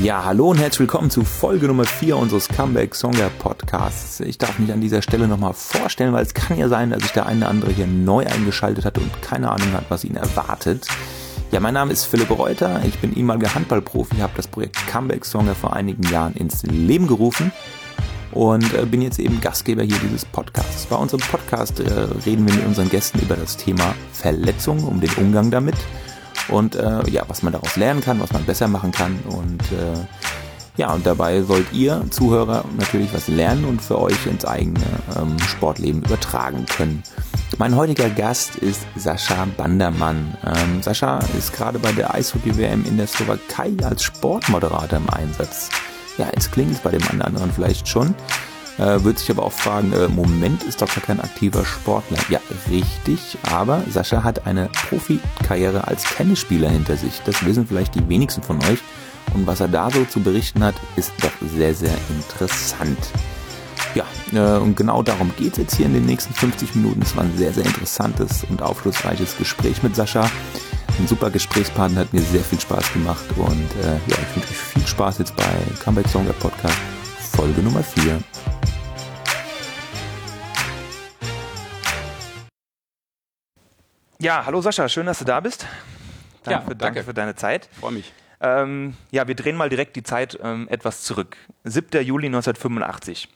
Ja, hallo und herzlich willkommen zu Folge Nummer 4 unseres Comeback Songer Podcasts. Ich darf mich an dieser Stelle nochmal vorstellen, weil es kann ja sein, dass sich der eine oder andere hier neu eingeschaltet hat und keine Ahnung hat, was ihn erwartet. Ja, mein Name ist Philipp Reuter, ich bin ehemaliger Handballprofi, habe das Projekt Comeback Songer vor einigen Jahren ins Leben gerufen und äh, bin jetzt eben Gastgeber hier dieses Podcasts. Bei unserem Podcast äh, reden wir mit unseren Gästen über das Thema Verletzung, um den Umgang damit und äh, ja, was man daraus lernen kann, was man besser machen kann und äh, ja, und dabei sollt ihr Zuhörer natürlich was lernen und für euch ins eigene ähm, Sportleben übertragen können. Mein heutiger Gast ist Sascha Bandermann. Ähm, Sascha ist gerade bei der Eishockey-WM in der Slowakei als Sportmoderator im Einsatz. Ja, jetzt klingt es bei dem anderen vielleicht schon. Äh, wird sich aber auch fragen, äh, Moment, ist gar kein aktiver Sportler. Ja, richtig, aber Sascha hat eine Profikarriere als Tennisspieler hinter sich. Das wissen vielleicht die wenigsten von euch. Und was er da so zu berichten hat, ist doch sehr, sehr interessant. Ja, äh, und genau darum geht es jetzt hier in den nächsten 50 Minuten. Es war ein sehr, sehr interessantes und aufschlussreiches Gespräch mit Sascha. Ein super Gesprächspartner, hat mir sehr viel Spaß gemacht und äh, ja, ich wünsche euch viel Spaß jetzt bei Comeback Song der Podcast, Folge Nummer 4. Ja, hallo Sascha, schön, dass du da bist. Danke, Ja, für, danke. danke für deine Zeit. Freue mich. Ähm, ja, wir drehen mal direkt die Zeit ähm, etwas zurück. 7. Juli 1985.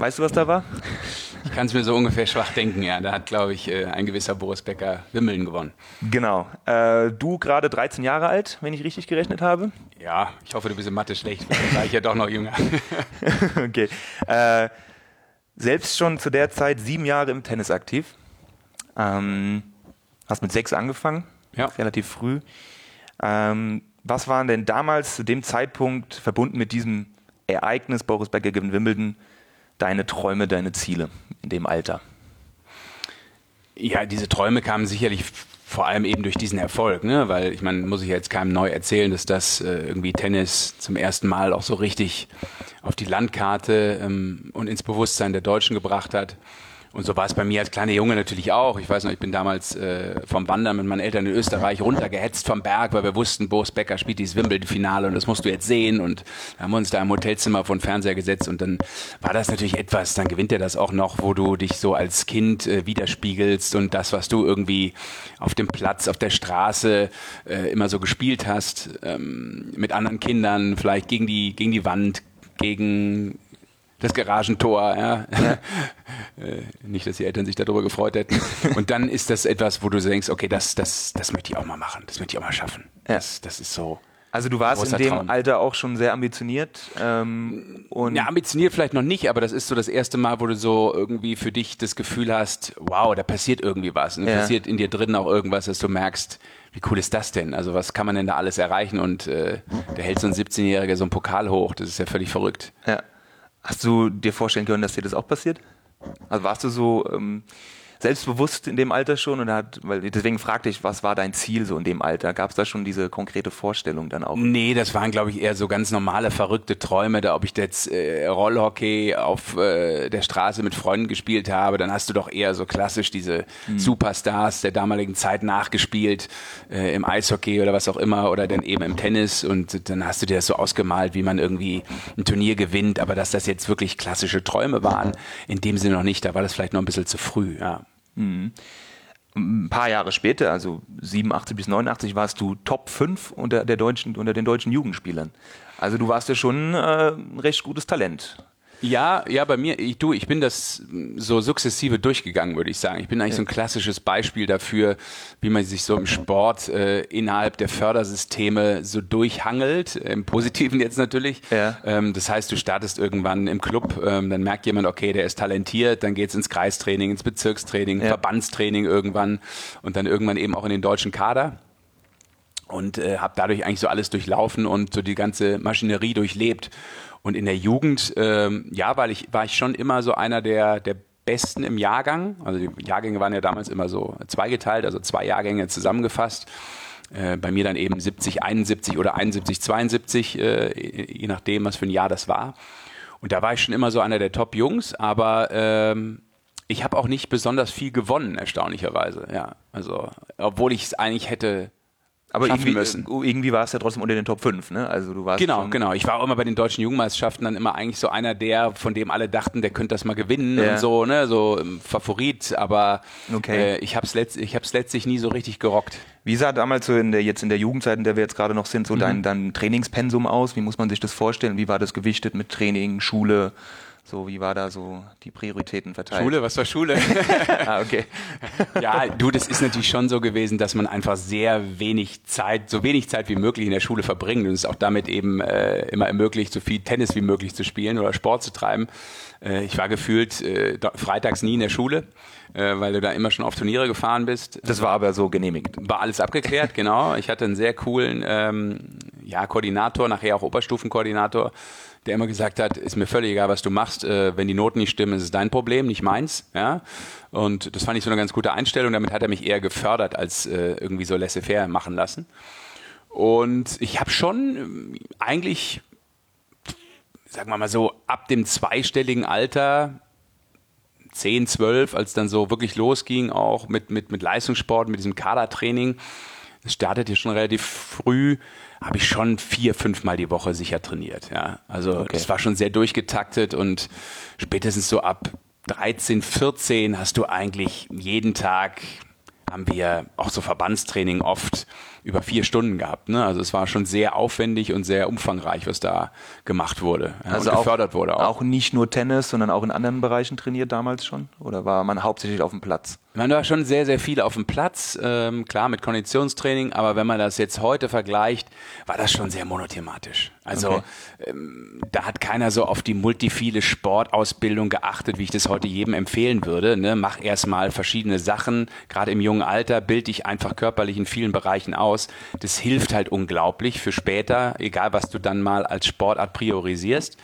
Weißt du, was da war? Ich kann es mir so ungefähr schwach denken, ja. Da hat, glaube ich, äh, ein gewisser Boris Becker Wimmeln gewonnen. Genau. Äh, du gerade 13 Jahre alt, wenn ich richtig gerechnet habe. Ja, ich hoffe, du bist in Mathe schlecht, vielleicht war ich ja doch noch jünger. okay. Äh, selbst schon zu der Zeit sieben Jahre im Tennis aktiv. Ähm, hast mit sechs angefangen, Ja. relativ früh. Ähm, was waren denn damals zu dem Zeitpunkt verbunden mit diesem Ereignis Boris Becker gewinnt Wimbledon deine Träume, deine Ziele in dem Alter? Ja, diese Träume kamen sicherlich vor allem eben durch diesen Erfolg, ne? weil ich meine, muss ich jetzt keinem neu erzählen, dass das äh, irgendwie Tennis zum ersten Mal auch so richtig auf die Landkarte ähm, und ins Bewusstsein der Deutschen gebracht hat. Und so war es bei mir als kleiner Junge natürlich auch. Ich weiß noch, ich bin damals äh, vom Wandern mit meinen Eltern in Österreich runtergehetzt vom Berg, weil wir wussten, Boris Becker spielt dieses Wimbledon-Finale und das musst du jetzt sehen. Und haben wir uns da im Hotelzimmer vor den Fernseher gesetzt und dann war das natürlich etwas, dann gewinnt er das auch noch, wo du dich so als Kind äh, widerspiegelst und das, was du irgendwie auf dem Platz, auf der Straße äh, immer so gespielt hast, ähm, mit anderen Kindern, vielleicht gegen die, gegen die Wand, gegen das Garagentor, ja. Äh, Nicht, dass die Eltern sich darüber gefreut hätten. Und dann ist das etwas, wo du denkst, okay, das, das, das möchte ich auch mal machen, das möchte ich auch mal schaffen. Ja. Das, das ist so. Also du warst in dem Traum. Alter auch schon sehr ambitioniert ähm, und Ja, ambitioniert vielleicht noch nicht, aber das ist so das erste Mal, wo du so irgendwie für dich das Gefühl hast, wow, da passiert irgendwie was. Und da Ja. passiert in dir drin auch irgendwas, dass du merkst, wie cool ist das denn? Also was kann man denn da alles erreichen? Und äh, da hält so ein 17-Jähriger so einen Pokal hoch. Das ist ja völlig verrückt. Ja. Hast du dir vorstellen können, dass dir das auch passiert? Also warst du so ähm, selbstbewusst in dem Alter schon oder hat, weil deswegen fragte ich, was war dein Ziel so in dem Alter? Gab es da schon diese konkrete Vorstellung dann auch? Nee, das waren, glaube ich, eher so ganz normale, verrückte Träume. Da, ob ich jetzt äh, Rollhockey auf äh, der Straße mit Freunden gespielt habe, dann hast du doch eher so klassisch diese Superstars der damaligen Zeit nachgespielt, äh, im Eishockey oder was auch immer, oder dann eben im Tennis. Und dann hast du dir das so ausgemalt, wie man irgendwie ein Turnier gewinnt. Aber dass das jetzt wirklich klassische Träume waren, in dem Sinne noch nicht. Da war das vielleicht noch ein bisschen zu früh, ja. Ein paar Jahre später, also 87 bis 89, warst du Top 5 unter, der deutschen, unter den deutschen Jugendspielern. Also du warst ja schon äh, ein recht gutes Talent. Ja, ja, bei mir, ich, du, ich bin das so sukzessive durchgegangen, würde ich sagen. Ich bin eigentlich so ein klassisches Beispiel dafür, wie man sich so im Sport äh, innerhalb der Fördersysteme so durchhangelt, im Positiven jetzt natürlich. Ja. Ähm, das heißt, du startest irgendwann im Club, ähm, dann merkt jemand, okay, der ist talentiert, dann geht's ins Kreistraining, ins Bezirkstraining, Ja. Verbandstraining irgendwann und dann irgendwann eben auch in den deutschen Kader und äh, habe dadurch eigentlich so alles durchlaufen und so die ganze Maschinerie durchlebt. Und in der Jugend, ähm, ja, weil ich war ich schon immer so einer der der Besten im Jahrgang. Also die Jahrgänge waren ja damals immer so zweigeteilt, also zwei Jahrgänge zusammengefasst. Äh, bei mir dann eben 70, 71 oder 71, 72, äh, je nachdem, was für ein Jahr das war. Und da war ich schon immer so einer der Top-Jungs, aber ähm, ich habe auch nicht besonders viel gewonnen, erstaunlicherweise. Ja, also obwohl ich es eigentlich hätte aber irgendwie, müssen. Äh, irgendwie war es ja trotzdem unter den Top 5, ne? Also du warst Genau, genau. Ich war auch immer bei den deutschen Jugendmeisterschaften dann immer eigentlich so einer der, von dem alle dachten, der könnte das mal gewinnen ja. und so, ne? So ähm, Favorit, aber okay. äh, ich habe es letzt, letztlich nie so richtig gerockt. Wie sah damals so in der, jetzt in der Jugendzeit, in der wir jetzt gerade noch sind, so mhm. dein, dein Trainingspensum aus? Wie muss man sich das vorstellen? Wie war das gewichtet mit Training, Schule? So, wie war da so die Prioritäten verteilt? Schule, was war Schule? ah, okay. ja, du, das ist natürlich schon so gewesen, dass man einfach sehr wenig Zeit, so wenig Zeit wie möglich in der Schule verbringt und es auch damit eben äh, immer ermöglicht, so viel Tennis wie möglich zu spielen oder Sport zu treiben. Äh, ich war gefühlt äh, freitags nie in der Schule, äh, weil du da immer schon auf Turniere gefahren bist. Das war aber so genehmigt. War alles abgeklärt, genau. Ich hatte einen sehr coolen ähm, ja, Koordinator, nachher auch Oberstufenkoordinator der immer gesagt hat, ist mir völlig egal, was du machst, äh, wenn die Noten nicht stimmen, ist es dein Problem, nicht meins. Ja? Und das fand ich so eine ganz gute Einstellung. Damit hat er mich eher gefördert, als äh, irgendwie so laissez-faire machen lassen. Und ich habe schon äh, eigentlich, sagen wir mal so, ab dem zweistelligen Alter 10, 12, als dann so wirklich losging, auch mit, mit, mit Leistungssport, mit diesem Kadertraining. Das startet ja schon relativ früh habe ich schon vier, fünfmal die Woche sicher trainiert. Ja, also okay. das war schon sehr durchgetaktet und spätestens so ab 13, 14 hast du eigentlich jeden Tag haben wir auch so Verbandstraining oft über vier Stunden gehabt. Ne? Also es war schon sehr aufwendig und sehr umfangreich, was da gemacht wurde. Ja, also gefördert auch, wurde auch. Auch nicht nur Tennis, sondern auch in anderen Bereichen trainiert damals schon? Oder war man hauptsächlich auf dem Platz? Man war schon sehr, sehr viel auf dem Platz, ähm, klar mit Konditionstraining, aber wenn man das jetzt heute vergleicht, war das schon sehr monothematisch. Also okay. ähm, da hat keiner so auf die multiphile Sportausbildung geachtet, wie ich das heute jedem empfehlen würde. Ne? Mach erstmal verschiedene Sachen, gerade im jungen Alter, bild dich einfach körperlich in vielen Bereichen aus. Das hilft halt unglaublich für später, egal was du dann mal als Sportart priorisierst.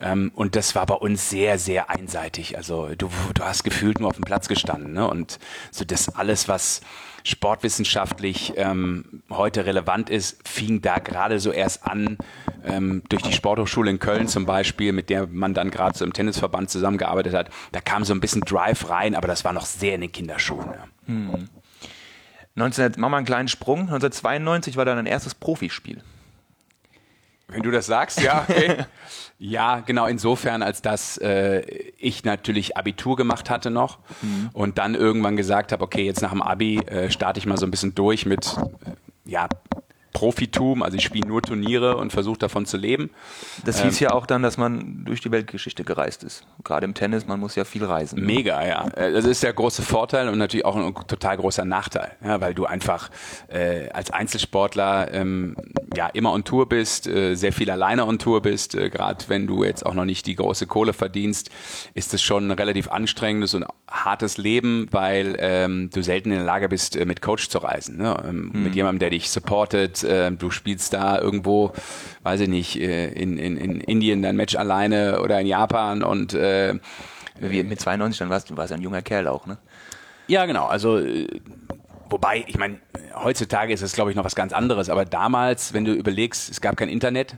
Ähm, und das war bei uns sehr, sehr einseitig. Also du, du hast gefühlt nur auf dem Platz gestanden. Ne? Und so das alles, was sportwissenschaftlich ähm, heute relevant ist, fing da gerade so erst an, ähm, durch die Sporthochschule in Köln zum Beispiel, mit der man dann gerade so im Tennisverband zusammengearbeitet hat. Da kam so ein bisschen Drive rein, aber das war noch sehr in den Kinderschuhen. Ja. Hm. 19, machen wir einen kleinen Sprung. 1992 war dann ein erstes Profispiel. Wenn du das sagst, ja. Okay. ja, genau, insofern, als dass äh, ich natürlich Abitur gemacht hatte noch mhm. und dann irgendwann gesagt habe, okay, jetzt nach dem Abi äh, starte ich mal so ein bisschen durch mit äh, ja, Profitum, also ich spiele nur Turniere und versuche davon zu leben. Das hieß ähm, ja auch dann, dass man durch die Weltgeschichte gereist ist. Gerade im Tennis, man muss ja viel reisen. Ne? Mega, ja. Äh, das ist der große Vorteil und natürlich auch ein total großer Nachteil, ja, weil du einfach äh, als Einzelsportler ähm, ja immer on Tour bist, äh, sehr viel alleine on Tour bist. Äh, Gerade wenn du jetzt auch noch nicht die große Kohle verdienst, ist es schon ein relativ anstrengendes und hartes Leben, weil ähm, du selten in der Lage bist, äh, mit Coach zu reisen. Ne? Ähm, hm. Mit jemandem, der dich supportet, äh, du spielst da irgendwo, weiß ich nicht, äh, in, in, in Indien dein Match alleine oder in Japan und äh, Wie mit 92, dann warst du warst ein junger Kerl auch, ne? Ja, genau. Also äh, Wobei, ich meine, heutzutage ist es, glaube ich, noch was ganz anderes. Aber damals, wenn du überlegst, es gab kein Internet.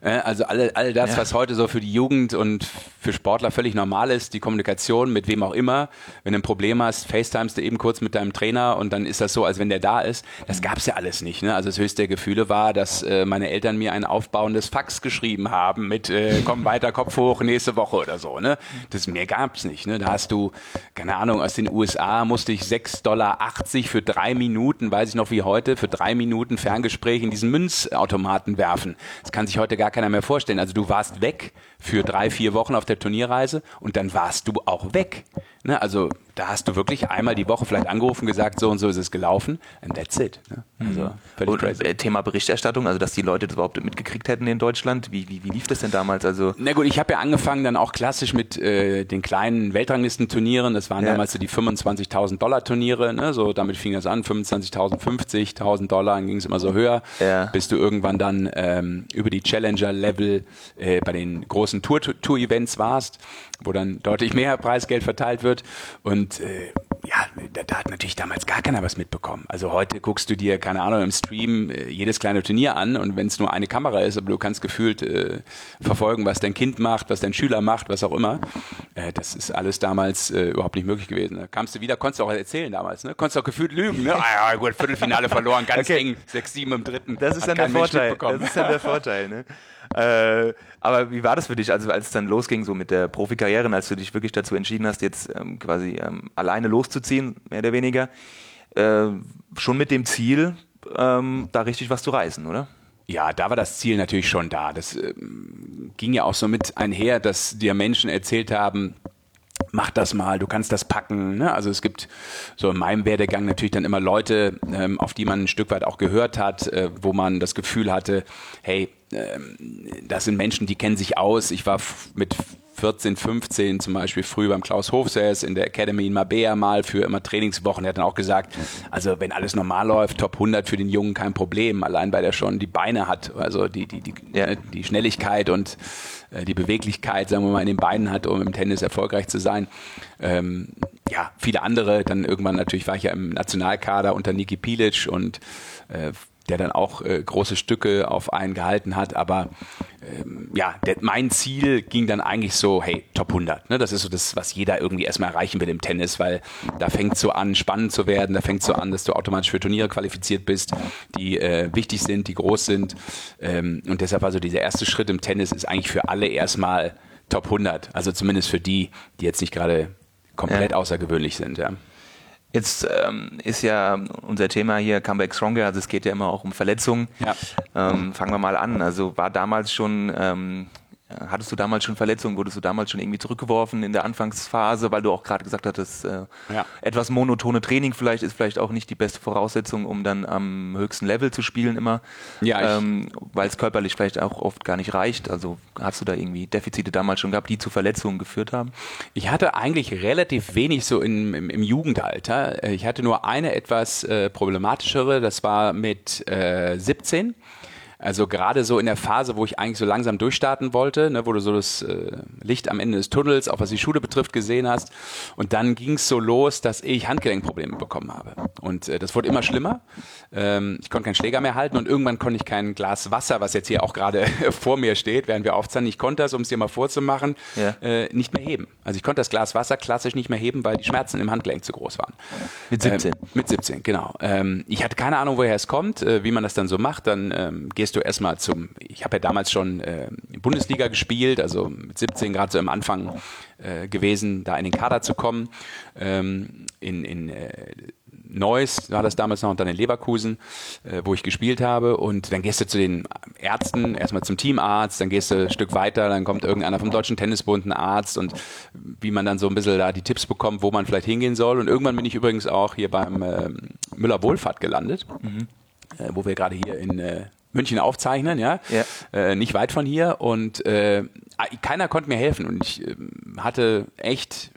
Äh, also all, all das, ja. was heute so für die Jugend und für Sportler völlig normal ist, die Kommunikation mit wem auch immer. Wenn du ein Problem hast, FaceTimest du eben kurz mit deinem Trainer und dann ist das so, als wenn der da ist. Das gab es ja alles nicht. Ne? Also das höchste der Gefühle war, dass äh, meine Eltern mir ein aufbauendes Fax geschrieben haben mit äh, komm weiter, Kopf hoch, nächste Woche oder so. Ne? Das mehr gab's nicht. Ne? Da hast du, keine Ahnung, aus den USA musste ich 6,80 Dollar für drei Minuten, weiß ich noch wie heute, für drei Minuten Ferngespräch in diesen Münzautomaten werfen. Das kann sich heute gar keiner mehr vorstellen. Also du warst weg für drei, vier Wochen auf der Turnierreise und dann warst du auch weg. Ne? Also da hast du wirklich einmal die Woche vielleicht angerufen, gesagt, so und so ist es gelaufen and that's it. Ne? Also mhm. völlig und, crazy. Äh, Thema Berichterstattung, also dass die Leute das überhaupt mitgekriegt hätten in Deutschland. Wie, wie, wie lief das denn damals? Also Na gut, ich habe ja angefangen dann auch klassisch mit äh, den kleinen Weltranglistenturnieren. Das waren ja. damals so die 25.000 Dollar Turniere. Ne? So damit fing das an, 25.000, 50.000 Dollar, dann ging es immer so höher, ja. bis du irgendwann dann ähm, über die Challenger-Level äh, bei den großen Tour-Events warst, wo dann deutlich mehr Preisgeld verteilt wird. Und äh, ja, da, da, hat natürlich damals gar keiner was mitbekommen. Also heute guckst du dir, keine Ahnung, im Stream äh, jedes kleine Turnier an und wenn es nur eine Kamera ist, aber du kannst gefühlt äh, verfolgen, was dein Kind macht, was dein Schüler macht, was auch immer. Äh, das ist alles damals äh, überhaupt nicht möglich gewesen. Da kamst du wieder, konntest du auch erzählen damals, ne? Konntest auch gefühlt lügen, ne? Ah ja, gut, Viertelfinale verloren, ganz okay. eng, 6-7 im dritten. Das ist dann der Vorteil. Das ist dann der Vorteil, ne? Äh, aber wie war das für dich, also als es dann losging, so mit der Profikarriere, als du dich wirklich dazu entschieden hast, jetzt ähm, quasi ähm, alleine loszuziehen, mehr oder weniger, äh, schon mit dem Ziel, ähm, da richtig was zu reißen, oder? Ja, da war das Ziel natürlich schon da. Das ähm, ging ja auch so mit einher, dass dir Menschen erzählt haben, mach das mal, du kannst das packen. Ne? Also es gibt so in meinem Werdegang natürlich dann immer Leute, ähm, auf die man ein Stück weit auch gehört hat, äh, wo man das Gefühl hatte, hey, ähm, das sind Menschen, die kennen sich aus. Ich war mit 14, 15 zum Beispiel früh beim Klaus Hofsäß in der Academy in Mabea mal für immer Trainingswochen. Er hat dann auch gesagt, also wenn alles normal läuft, Top 100 für den Jungen kein Problem, allein weil er schon die Beine hat, also die, die, die, ja. die Schnelligkeit und äh, die Beweglichkeit, sagen wir mal, in den Beinen hat, um im Tennis erfolgreich zu sein. Ähm, ja, viele andere, dann irgendwann natürlich war ich ja im Nationalkader unter Niki Pilic und äh, der dann auch äh, große Stücke auf einen gehalten hat. Aber ähm, ja, der, mein Ziel ging dann eigentlich so, hey, Top 100. Ne? Das ist so das, was jeder irgendwie erstmal erreichen will im Tennis, weil da fängt so an, spannend zu werden. Da fängt so an, dass du automatisch für Turniere qualifiziert bist, die äh, wichtig sind, die groß sind. Ähm, und deshalb also dieser erste Schritt im Tennis ist eigentlich für alle erstmal Top 100. Also zumindest für die, die jetzt nicht gerade komplett ja. außergewöhnlich sind. Ja. Jetzt ähm, ist ja unser Thema hier Comeback Stronger, also es geht ja immer auch um Verletzungen. Ja. Ähm, fangen wir mal an. Also war damals schon ähm, Hattest du damals schon Verletzungen? Wurdest du damals schon irgendwie zurückgeworfen in der Anfangsphase, weil du auch gerade gesagt hattest, äh, ja. etwas monotone Training vielleicht ist vielleicht auch nicht die beste Voraussetzung, um dann am höchsten Level zu spielen immer, ja, ähm, weil es körperlich vielleicht auch oft gar nicht reicht. Also hast du da irgendwie Defizite damals schon gehabt, die zu Verletzungen geführt haben? Ich hatte eigentlich relativ wenig so in, im, im, Jugendalter. Ich hatte nur eine etwas äh, problematischere, das war mit äh, 17 also gerade so in der Phase, wo ich eigentlich so langsam durchstarten wollte, ne, wo du so das äh, Licht am Ende des Tunnels, auch was die Schule betrifft, gesehen hast. Und dann ging es so los, dass ich Handgelenkprobleme bekommen habe. Und äh, das wurde immer schlimmer. Ähm, ich konnte keinen Schläger mehr halten und irgendwann konnte ich kein Glas Wasser, was jetzt hier auch gerade vor mir steht, während wir aufzeichnen. Ich konnte das, um es dir mal vorzumachen, ja. äh, nicht mehr heben. Also ich konnte das Glas Wasser klassisch nicht mehr heben, weil die Schmerzen im Handgelenk zu groß waren. Mit 17? Ähm, mit 17, genau. Ähm, ich hatte keine Ahnung, woher es kommt, äh, wie man das dann so macht. Dann ähm, gehst du erstmal zum, ich habe ja damals schon äh, Bundesliga gespielt, also mit 17 gerade so am Anfang äh, gewesen, da in den Kader zu kommen. Ähm, in in äh, Neuss war das damals noch und dann in Leverkusen, äh, wo ich gespielt habe. Und dann gehst du zu den Ärzten, erstmal zum Teamarzt, dann gehst du ein Stück weiter, dann kommt irgendeiner vom Deutschen Tennisbund, ein Arzt und wie man dann so ein bisschen da die Tipps bekommt, wo man vielleicht hingehen soll. Und irgendwann bin ich übrigens auch hier beim äh, Müller Wohlfahrt gelandet. Mhm. Äh, wo wir gerade hier in äh, München aufzeichnen, ja, ja. Äh, nicht weit von hier und äh, keiner konnte mir helfen und ich äh, hatte echt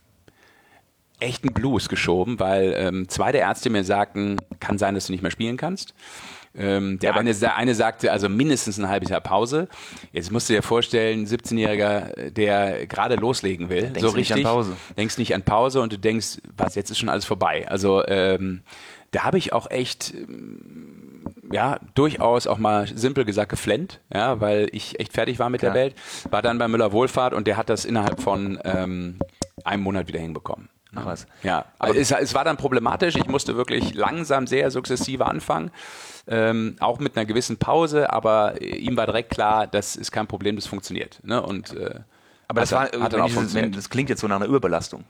echten Blues geschoben, weil ähm, zwei der Ärzte mir sagten, kann sein, dass du nicht mehr spielen kannst. Ähm, der eine, der eine sagte also mindestens ein halbes Jahr Pause. Jetzt musst du dir vorstellen, 17-Jähriger, der gerade loslegen will, denkst so richtig, nicht an Pause. denkst nicht an Pause und du denkst, was, jetzt ist schon alles vorbei. Also ähm, da habe ich auch echt ja, durchaus auch mal simpel gesagt geflennt, ja, weil ich echt fertig war mit Klar. der Welt. War dann bei Müller Wohlfahrt und der hat das innerhalb von ähm, einem Monat wieder hinbekommen. Ach was. Ja, aber es, es, war dann problematisch. Ich musste wirklich langsam, sehr sukzessive anfangen. Ähm, auch mit einer gewissen Pause, aber ihm war direkt klar, das ist kein Problem, das funktioniert. Ne? Und, äh, aber das, war, auch funktioniert. das klingt jetzt so nach einer Überbelastung.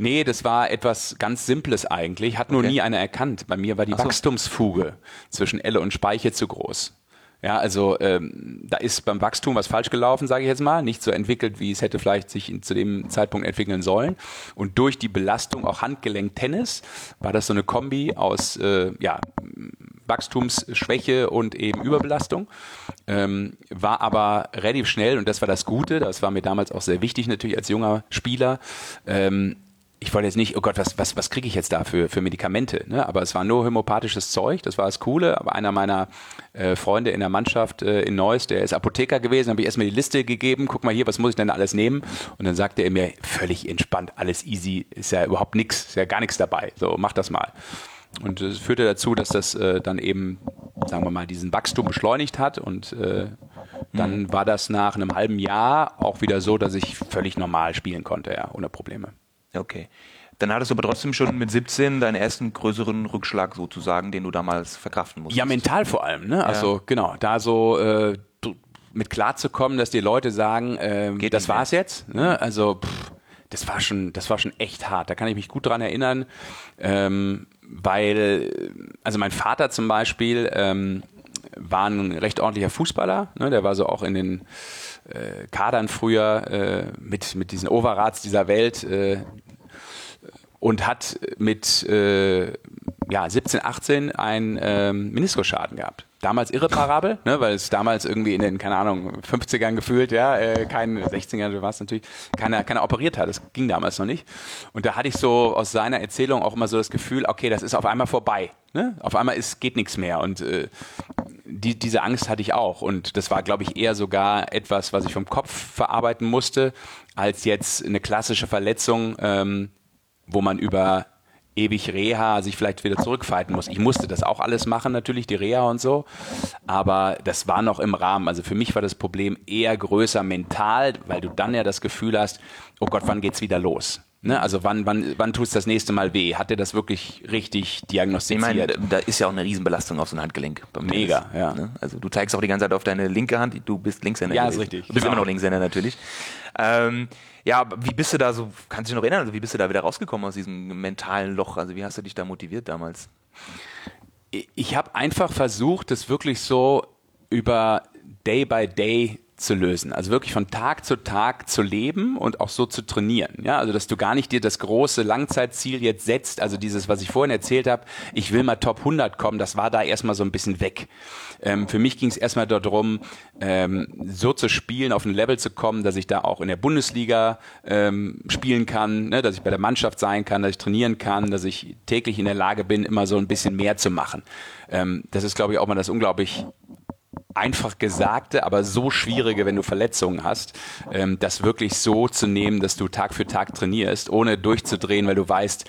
Nee, das war etwas ganz Simples eigentlich. Hat nur okay. nie einer erkannt. Bei mir war die so. Wachstumsfuge zwischen Elle und Speiche zu groß. Ja, also ähm, da ist beim Wachstum was falsch gelaufen, sage ich jetzt mal, nicht so entwickelt, wie es hätte vielleicht sich in, zu dem Zeitpunkt entwickeln sollen. Und durch die Belastung auch Handgelenk-Tennis war das so eine Kombi aus äh, ja, Wachstumsschwäche und eben Überbelastung. Ähm, war aber relativ schnell und das war das Gute. Das war mir damals auch sehr wichtig natürlich als junger Spieler. Ähm, ich wollte jetzt nicht, oh Gott, was, was, was kriege ich jetzt da für, für Medikamente? Ne? Aber es war nur homöopathisches Zeug, das war das Coole. Aber einer meiner äh, Freunde in der Mannschaft äh, in Neuss, der ist Apotheker gewesen, habe ich erstmal die Liste gegeben, guck mal hier, was muss ich denn alles nehmen? Und dann sagte er mir, völlig entspannt, alles easy, ist ja überhaupt nichts, ist ja gar nichts dabei. So, mach das mal. Und es führte dazu, dass das äh, dann eben, sagen wir mal, diesen Wachstum beschleunigt hat. Und äh, dann mhm. war das nach einem halben Jahr auch wieder so, dass ich völlig normal spielen konnte, ja, ohne Probleme. Okay. Dann hattest du aber trotzdem schon mit 17 deinen ersten größeren Rückschlag sozusagen, den du damals verkraften musstest. Ja, mental vor allem. Ne? Also ja. genau, da so äh, mit klarzukommen, dass die Leute sagen, äh, Geht das war's jetzt. Ne? Also pff, das war schon, das war schon echt hart. Da kann ich mich gut dran erinnern, ähm, weil also mein Vater zum Beispiel ähm, war ein recht ordentlicher Fußballer. Ne? Der war so auch in den äh, Kadern früher äh, mit, mit diesen Overrats dieser Welt äh, und hat mit äh, ja, 17, 18 einen ähm, Meniskusschaden gehabt. Damals irreparabel, ne, weil es damals irgendwie in den, keine Ahnung, 50ern gefühlt, ja, äh, kein 16er war es natürlich, keiner, keiner operiert hat. Das ging damals noch nicht. Und da hatte ich so aus seiner Erzählung auch immer so das Gefühl, okay, das ist auf einmal vorbei. Ne? Auf einmal ist, geht nichts mehr. Und äh, die, diese Angst hatte ich auch. Und das war, glaube ich, eher sogar etwas, was ich vom Kopf verarbeiten musste, als jetzt eine klassische Verletzung, ähm, wo man über ewig Reha sich vielleicht wieder zurückfighten muss. Ich musste das auch alles machen, natürlich, die Reha und so. Aber das war noch im Rahmen. Also für mich war das Problem eher größer mental, weil du dann ja das Gefühl hast, oh Gott, wann geht's wieder los? Ne, also wann, wann, wann tut es das nächste Mal weh? Hat er das wirklich richtig diagnostiziert? Ich meine, da ist ja auch eine Riesenbelastung auf so ein Handgelenk. Mega, Tennis, ja. Ne? Also du zeigst auch die ganze Zeit auf deine linke Hand, du bist Linkshänder. Ja, ist richtig. Du bist genau. immer noch Linkshänder natürlich. Ähm, ja, wie bist du da so, kannst du dich noch erinnern, also wie bist du da wieder rausgekommen aus diesem mentalen Loch? Also wie hast du dich da motiviert damals? Ich habe einfach versucht, das wirklich so über Day by Day zu lösen. Also wirklich von Tag zu Tag zu leben und auch so zu trainieren. Ja, also dass du gar nicht dir das große Langzeitziel jetzt setzt. Also dieses, was ich vorhin erzählt habe, ich will mal Top 100 kommen, das war da erstmal so ein bisschen weg. Ähm, für mich ging es erstmal darum, ähm, so zu spielen, auf ein Level zu kommen, dass ich da auch in der Bundesliga ähm, spielen kann, ne, dass ich bei der Mannschaft sein kann, dass ich trainieren kann, dass ich täglich in der Lage bin, immer so ein bisschen mehr zu machen. Ähm, das ist, glaube ich, auch mal das unglaublich einfach gesagte, aber so schwierige, wenn du Verletzungen hast, ähm, das wirklich so zu nehmen, dass du Tag für Tag trainierst, ohne durchzudrehen, weil du weißt,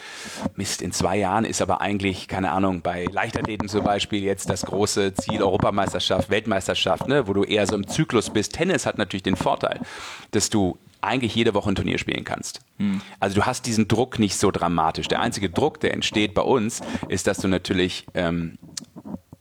Mist, in zwei Jahren ist aber eigentlich, keine Ahnung, bei Leichtathleten zum Beispiel jetzt das große Ziel Europameisterschaft, Weltmeisterschaft, ne, wo du eher so im Zyklus bist. Tennis hat natürlich den Vorteil, dass du eigentlich jede Woche ein Turnier spielen kannst. Hm. Also du hast diesen Druck nicht so dramatisch. Der einzige Druck, der entsteht bei uns, ist, dass du natürlich ähm,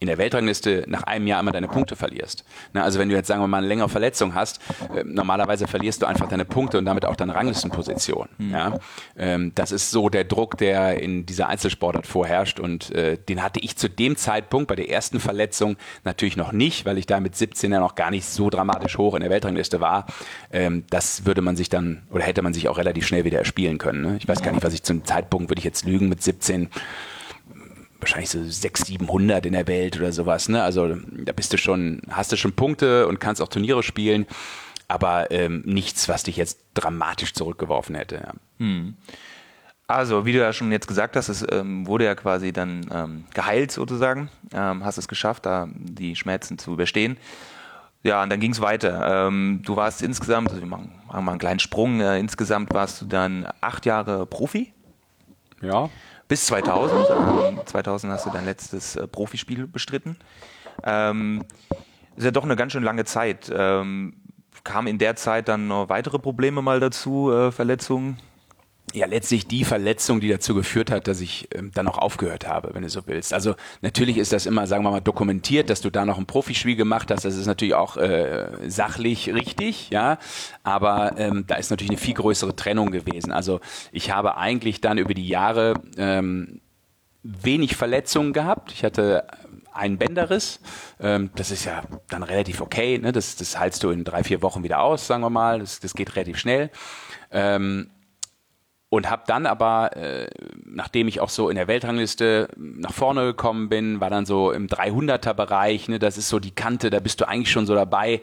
in der Weltrangliste nach einem Jahr immer deine Punkte verlierst. Na, also wenn du jetzt, sagen wir mal, eine längere Verletzung hast, äh, normalerweise verlierst du einfach deine Punkte und damit auch deine Ranglistenposition. Mhm. Ja? Ähm, das ist so der Druck, der in dieser Einzelsportart vorherrscht und äh, den hatte ich zu dem Zeitpunkt bei der ersten Verletzung natürlich noch nicht, weil ich da mit 17 ja noch gar nicht so dramatisch hoch in der Weltrangliste war. Ähm, das würde man sich dann oder hätte man sich auch relativ schnell wieder erspielen können. Ne? Ich weiß gar nicht, was ich zum Zeitpunkt, würde ich jetzt lügen, mit 17 wahrscheinlich so 600, 700 in der Welt oder sowas. Ne? Also da bist du schon, hast du schon Punkte und kannst auch Turniere spielen, aber ähm, nichts, was dich jetzt dramatisch zurückgeworfen hätte. Ja. Hm. Also, wie du ja schon jetzt gesagt hast, es ähm, wurde ja quasi dann ähm, geheilt sozusagen. Ähm, hast es geschafft, da die Schmerzen zu überstehen. Ja, und dann ging es weiter. Ähm, du warst insgesamt, also wir machen, machen mal einen kleinen Sprung, äh, insgesamt warst du dann acht Jahre Profi. Ja bis 2000. Ähm, 2000 hast du dein letztes äh, Profispiel bestritten. Ähm, ist ja doch eine ganz schön lange Zeit. Ähm, kamen in der Zeit dann noch weitere Probleme mal dazu, äh, Verletzungen? Ja letztlich die Verletzung, die dazu geführt hat, dass ich ähm, dann auch aufgehört habe, wenn du so willst. Also natürlich ist das immer, sagen wir mal, dokumentiert, dass du da noch ein Profispiel gemacht hast. Das ist natürlich auch äh, sachlich richtig, ja. Aber ähm, da ist natürlich eine viel größere Trennung gewesen. Also ich habe eigentlich dann über die Jahre ähm, wenig Verletzungen gehabt. Ich hatte einen Bänderriss. Ähm, das ist ja dann relativ okay. Ne? Das, das haltst du in drei, vier Wochen wieder aus, sagen wir mal. Das, das geht relativ schnell. Ähm, und habe dann aber, äh, nachdem ich auch so in der Weltrangliste nach vorne gekommen bin, war dann so im 300er Bereich, ne, das ist so die Kante, da bist du eigentlich schon so dabei,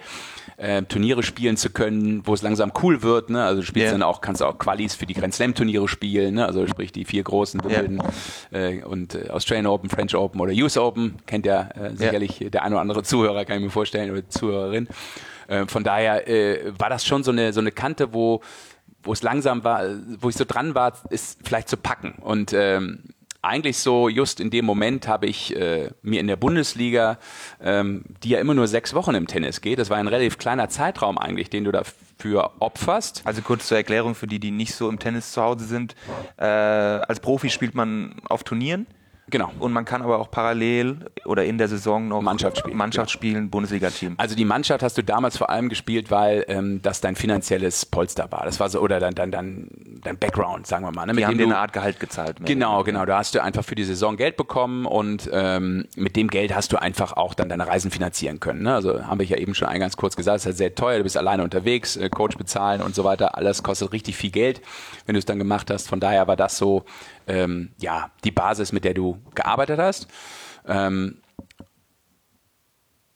äh, Turniere spielen zu können, wo es langsam cool wird. Ne? Also du spielst yeah. dann auch, kannst auch Qualis für die Grand Slam Turniere spielen, ne? also sprich die vier großen Wimbledon yeah. äh, und äh, Australian Open, French Open oder US Open, kennt ja äh, sicherlich yeah. der ein oder andere Zuhörer, kann ich mir vorstellen, oder Zuhörerin. Äh, von daher äh, war das schon so eine, so eine Kante, wo wo es langsam war, wo ich so dran war, ist vielleicht zu packen. Und ähm, eigentlich so, just in dem Moment habe ich äh, mir in der Bundesliga, ähm, die ja immer nur sechs Wochen im Tennis geht, das war ein relativ kleiner Zeitraum eigentlich, den du dafür opferst. Also kurz zur Erklärung für die, die nicht so im Tennis zu Hause sind. Äh, als Profi spielt man auf Turnieren Genau. Und man kann aber auch parallel oder in der Saison noch Mannschaft spielen, Mannschaft spielen Bundesliga-Team. Also die Mannschaft hast du damals vor allem gespielt, weil ähm, das dein finanzielles Polster war. Das war so, oder dein, dein, dein, dein Background, sagen wir mal. Ne? Mit die haben dir eine Art Gehalt gezahlt. Genau, genau. Da hast du einfach für die Saison Geld bekommen und ähm, mit dem Geld hast du einfach auch dann deine Reisen finanzieren können. Ne? Also haben wir ja eben schon eingangs kurz gesagt, es ist halt sehr teuer, du bist alleine unterwegs, äh, Coach bezahlen und so weiter. Alles kostet richtig viel Geld, wenn du es dann gemacht hast. Von daher war das so ähm, ja, die Basis, mit der du gearbeitet hast. Ähm,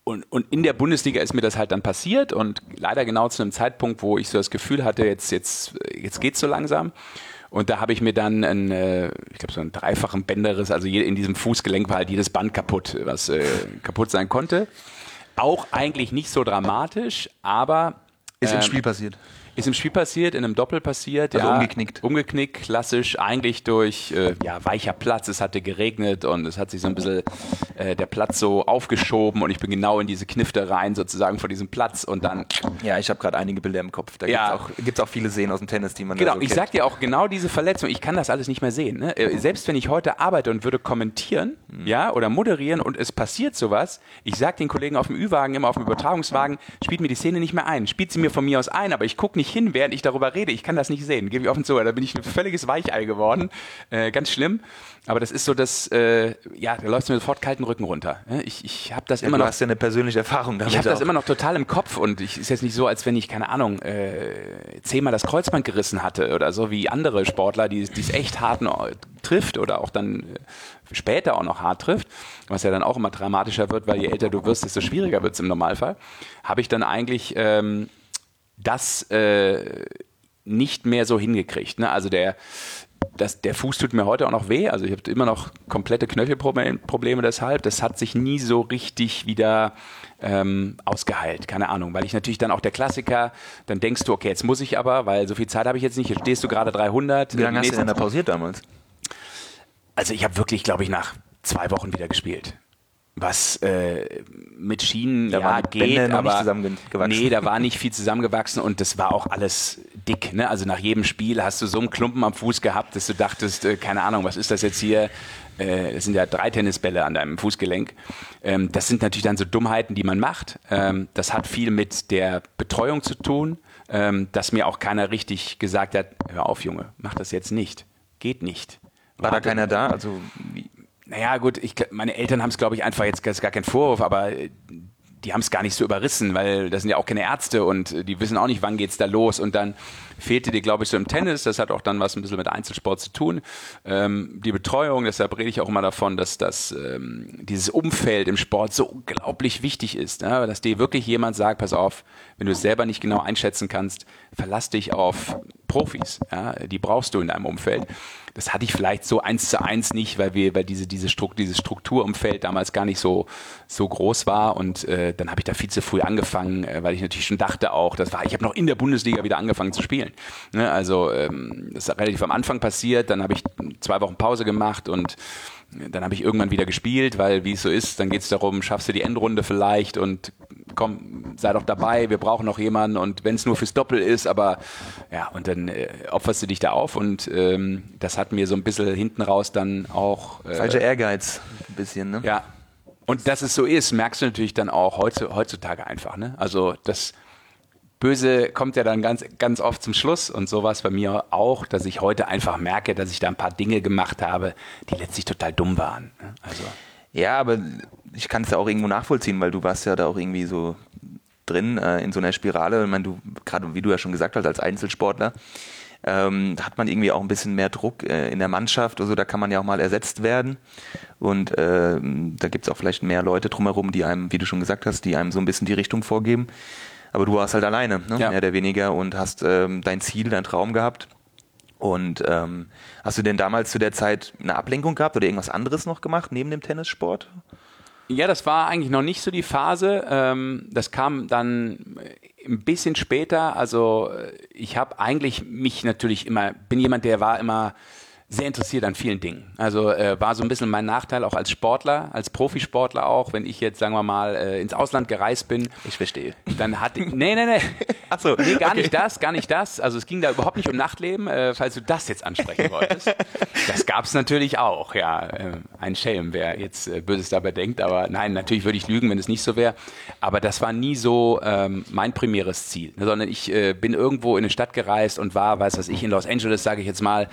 und, und in der Bundesliga ist mir das halt dann passiert und leider genau zu einem Zeitpunkt, wo ich so das Gefühl hatte, jetzt, jetzt, jetzt geht's so langsam. Und da habe ich mir dann einen, äh, ich glaube, so einen dreifachen Bänderriss, also in diesem Fußgelenk war halt jedes Band kaputt, was äh, kaputt sein konnte. Auch eigentlich nicht so dramatisch, aber. Ist ähm, im Spiel passiert. Ist im Spiel passiert, in einem Doppel passiert. Also ja, umgeknickt. Umgeknickt, klassisch, eigentlich durch äh, ja, weicher Platz. Es hatte geregnet und es hat sich so ein bisschen äh, der Platz so aufgeschoben und ich bin genau in diese Knifte rein sozusagen von diesem Platz und dann. Ja, ich habe gerade einige Bilder im Kopf. Da ja. gibt es auch, auch viele Szenen aus dem Tennis, die man Genau, so ich sag dir auch genau diese Verletzung. Ich kann das alles nicht mehr sehen. Ne? Äh, selbst wenn ich heute arbeite und würde kommentieren, mhm. ja, oder moderieren und es passiert sowas, ich sag den Kollegen auf dem Ü-Wagen, immer auf dem Übertragungswagen, spielt mir die Szene nicht mehr ein. Spielt sie mir von mir aus ein, aber ich gucke nicht nicht hin, während ich darüber rede. Ich kann das nicht sehen, gebe ich offen zu. Da bin ich ein völliges Weichei geworden. Äh, ganz schlimm. Aber das ist so, dass, äh, ja, da läuft mir sofort kalten Rücken runter. Ich, ich habe das ja, immer du noch. Du hast ja eine persönliche Erfahrung damit. Ich habe das immer noch total im Kopf und ich ist jetzt nicht so, als wenn ich, keine Ahnung, äh, zehnmal das Kreuzband gerissen hatte oder so wie andere Sportler, die es echt hart trifft oder auch dann äh, später auch noch hart trifft, was ja dann auch immer dramatischer wird, weil je älter du wirst, desto schwieriger wird es im Normalfall, habe ich dann eigentlich ähm, das äh, nicht mehr so hingekriegt. Ne? Also der, das, der Fuß tut mir heute auch noch weh. Also ich habe immer noch komplette Knöchelprobleme deshalb. Das hat sich nie so richtig wieder ähm, ausgeheilt. Keine Ahnung, weil ich natürlich dann auch der Klassiker, dann denkst du, okay, jetzt muss ich aber, weil so viel Zeit habe ich jetzt nicht. Jetzt stehst du gerade 300. Wie lange hast du denn da pausiert damals? Also ich habe wirklich, glaube ich, nach zwei Wochen wieder gespielt was äh, mit Schienen da ja geht, aber nee, da war nicht viel zusammengewachsen und das war auch alles dick. Ne? Also nach jedem Spiel hast du so einen Klumpen am Fuß gehabt, dass du dachtest, äh, keine Ahnung, was ist das jetzt hier? Äh, das sind ja drei Tennisbälle an deinem Fußgelenk. Ähm, das sind natürlich dann so Dummheiten, die man macht. Ähm, das hat viel mit der Betreuung zu tun, ähm, dass mir auch keiner richtig gesagt hat, hör auf, Junge, mach das jetzt nicht. Geht nicht. War da keiner da? Also wie? Naja, gut, ich, meine Eltern haben es, glaube ich, einfach jetzt gar kein Vorwurf, aber äh, die haben es gar nicht so überrissen, weil das sind ja auch keine Ärzte und äh, die wissen auch nicht, wann geht's da los. Und dann fehlte dir, glaube ich, so im Tennis, das hat auch dann was ein bisschen mit Einzelsport zu tun, ähm, die Betreuung, deshalb rede ich auch immer davon, dass das, ähm, dieses Umfeld im Sport so unglaublich wichtig ist, ne? dass dir wirklich jemand sagt, pass auf, wenn du es selber nicht genau einschätzen kannst, verlass dich auf Profis, ja? die brauchst du in deinem Umfeld. Das hatte ich vielleicht so eins zu eins nicht, weil wir, weil diese, diese Struktur, dieses Strukturumfeld damals gar nicht so, so groß war. Und äh, dann habe ich da viel zu früh angefangen, äh, weil ich natürlich schon dachte auch, das war, ich habe noch in der Bundesliga wieder angefangen zu spielen. Ne? Also ähm, das ist relativ am Anfang passiert, dann habe ich zwei Wochen Pause gemacht und dann habe ich irgendwann wieder gespielt, weil wie es so ist, dann geht es darum, schaffst du die Endrunde vielleicht und komm, sei doch dabei, wir brauchen noch jemanden und wenn es nur fürs Doppel ist, aber ja, und dann äh, opferst du dich da auf und ähm, das hat mir so ein bisschen hinten raus dann auch. Äh, Falscher Ehrgeiz, ein bisschen, ne? Ja. Und dass es so ist, merkst du natürlich dann auch heutzutage einfach, ne? Also das Böse kommt ja dann ganz, ganz oft zum Schluss und sowas bei mir auch, dass ich heute einfach merke, dass ich da ein paar Dinge gemacht habe, die letztlich total dumm waren. Also. Ja, aber ich kann es ja auch irgendwo nachvollziehen, weil du warst ja da auch irgendwie so drin äh, in so einer Spirale. Ich meine, du, gerade wie du ja schon gesagt hast, als Einzelsportler, ähm, da hat man irgendwie auch ein bisschen mehr Druck äh, in der Mannschaft. Also da kann man ja auch mal ersetzt werden. Und äh, da gibt es auch vielleicht mehr Leute drumherum, die einem, wie du schon gesagt hast, die einem so ein bisschen die Richtung vorgeben. Aber du warst halt alleine, ne? ja. mehr oder weniger, und hast ähm, dein Ziel, dein Traum gehabt. Und ähm, hast du denn damals zu der Zeit eine Ablenkung gehabt oder irgendwas anderes noch gemacht neben dem Tennissport? Ja, das war eigentlich noch nicht so die Phase. Ähm, das kam dann ein bisschen später. Also ich habe eigentlich mich natürlich immer, bin jemand, der war immer sehr interessiert an vielen Dingen. Also äh, war so ein bisschen mein Nachteil auch als Sportler, als Profisportler auch, wenn ich jetzt, sagen wir mal, äh, ins Ausland gereist bin. Ich verstehe. Dann hatte ich, nee, nee, nee. Ach so, nee, gar okay. nicht das, gar nicht das. Also es ging da überhaupt nicht um Nachtleben, äh, falls du das jetzt ansprechen wolltest. Das gab's natürlich auch, ja. Äh, ein Schelm, wer jetzt äh, Böses dabei denkt, aber nein, natürlich würde ich lügen, wenn es nicht so wäre. Aber das war nie so ähm, mein primäres Ziel, sondern ich äh, bin irgendwo in eine Stadt gereist und war, weiß was ich, in Los Angeles, sage ich jetzt mal,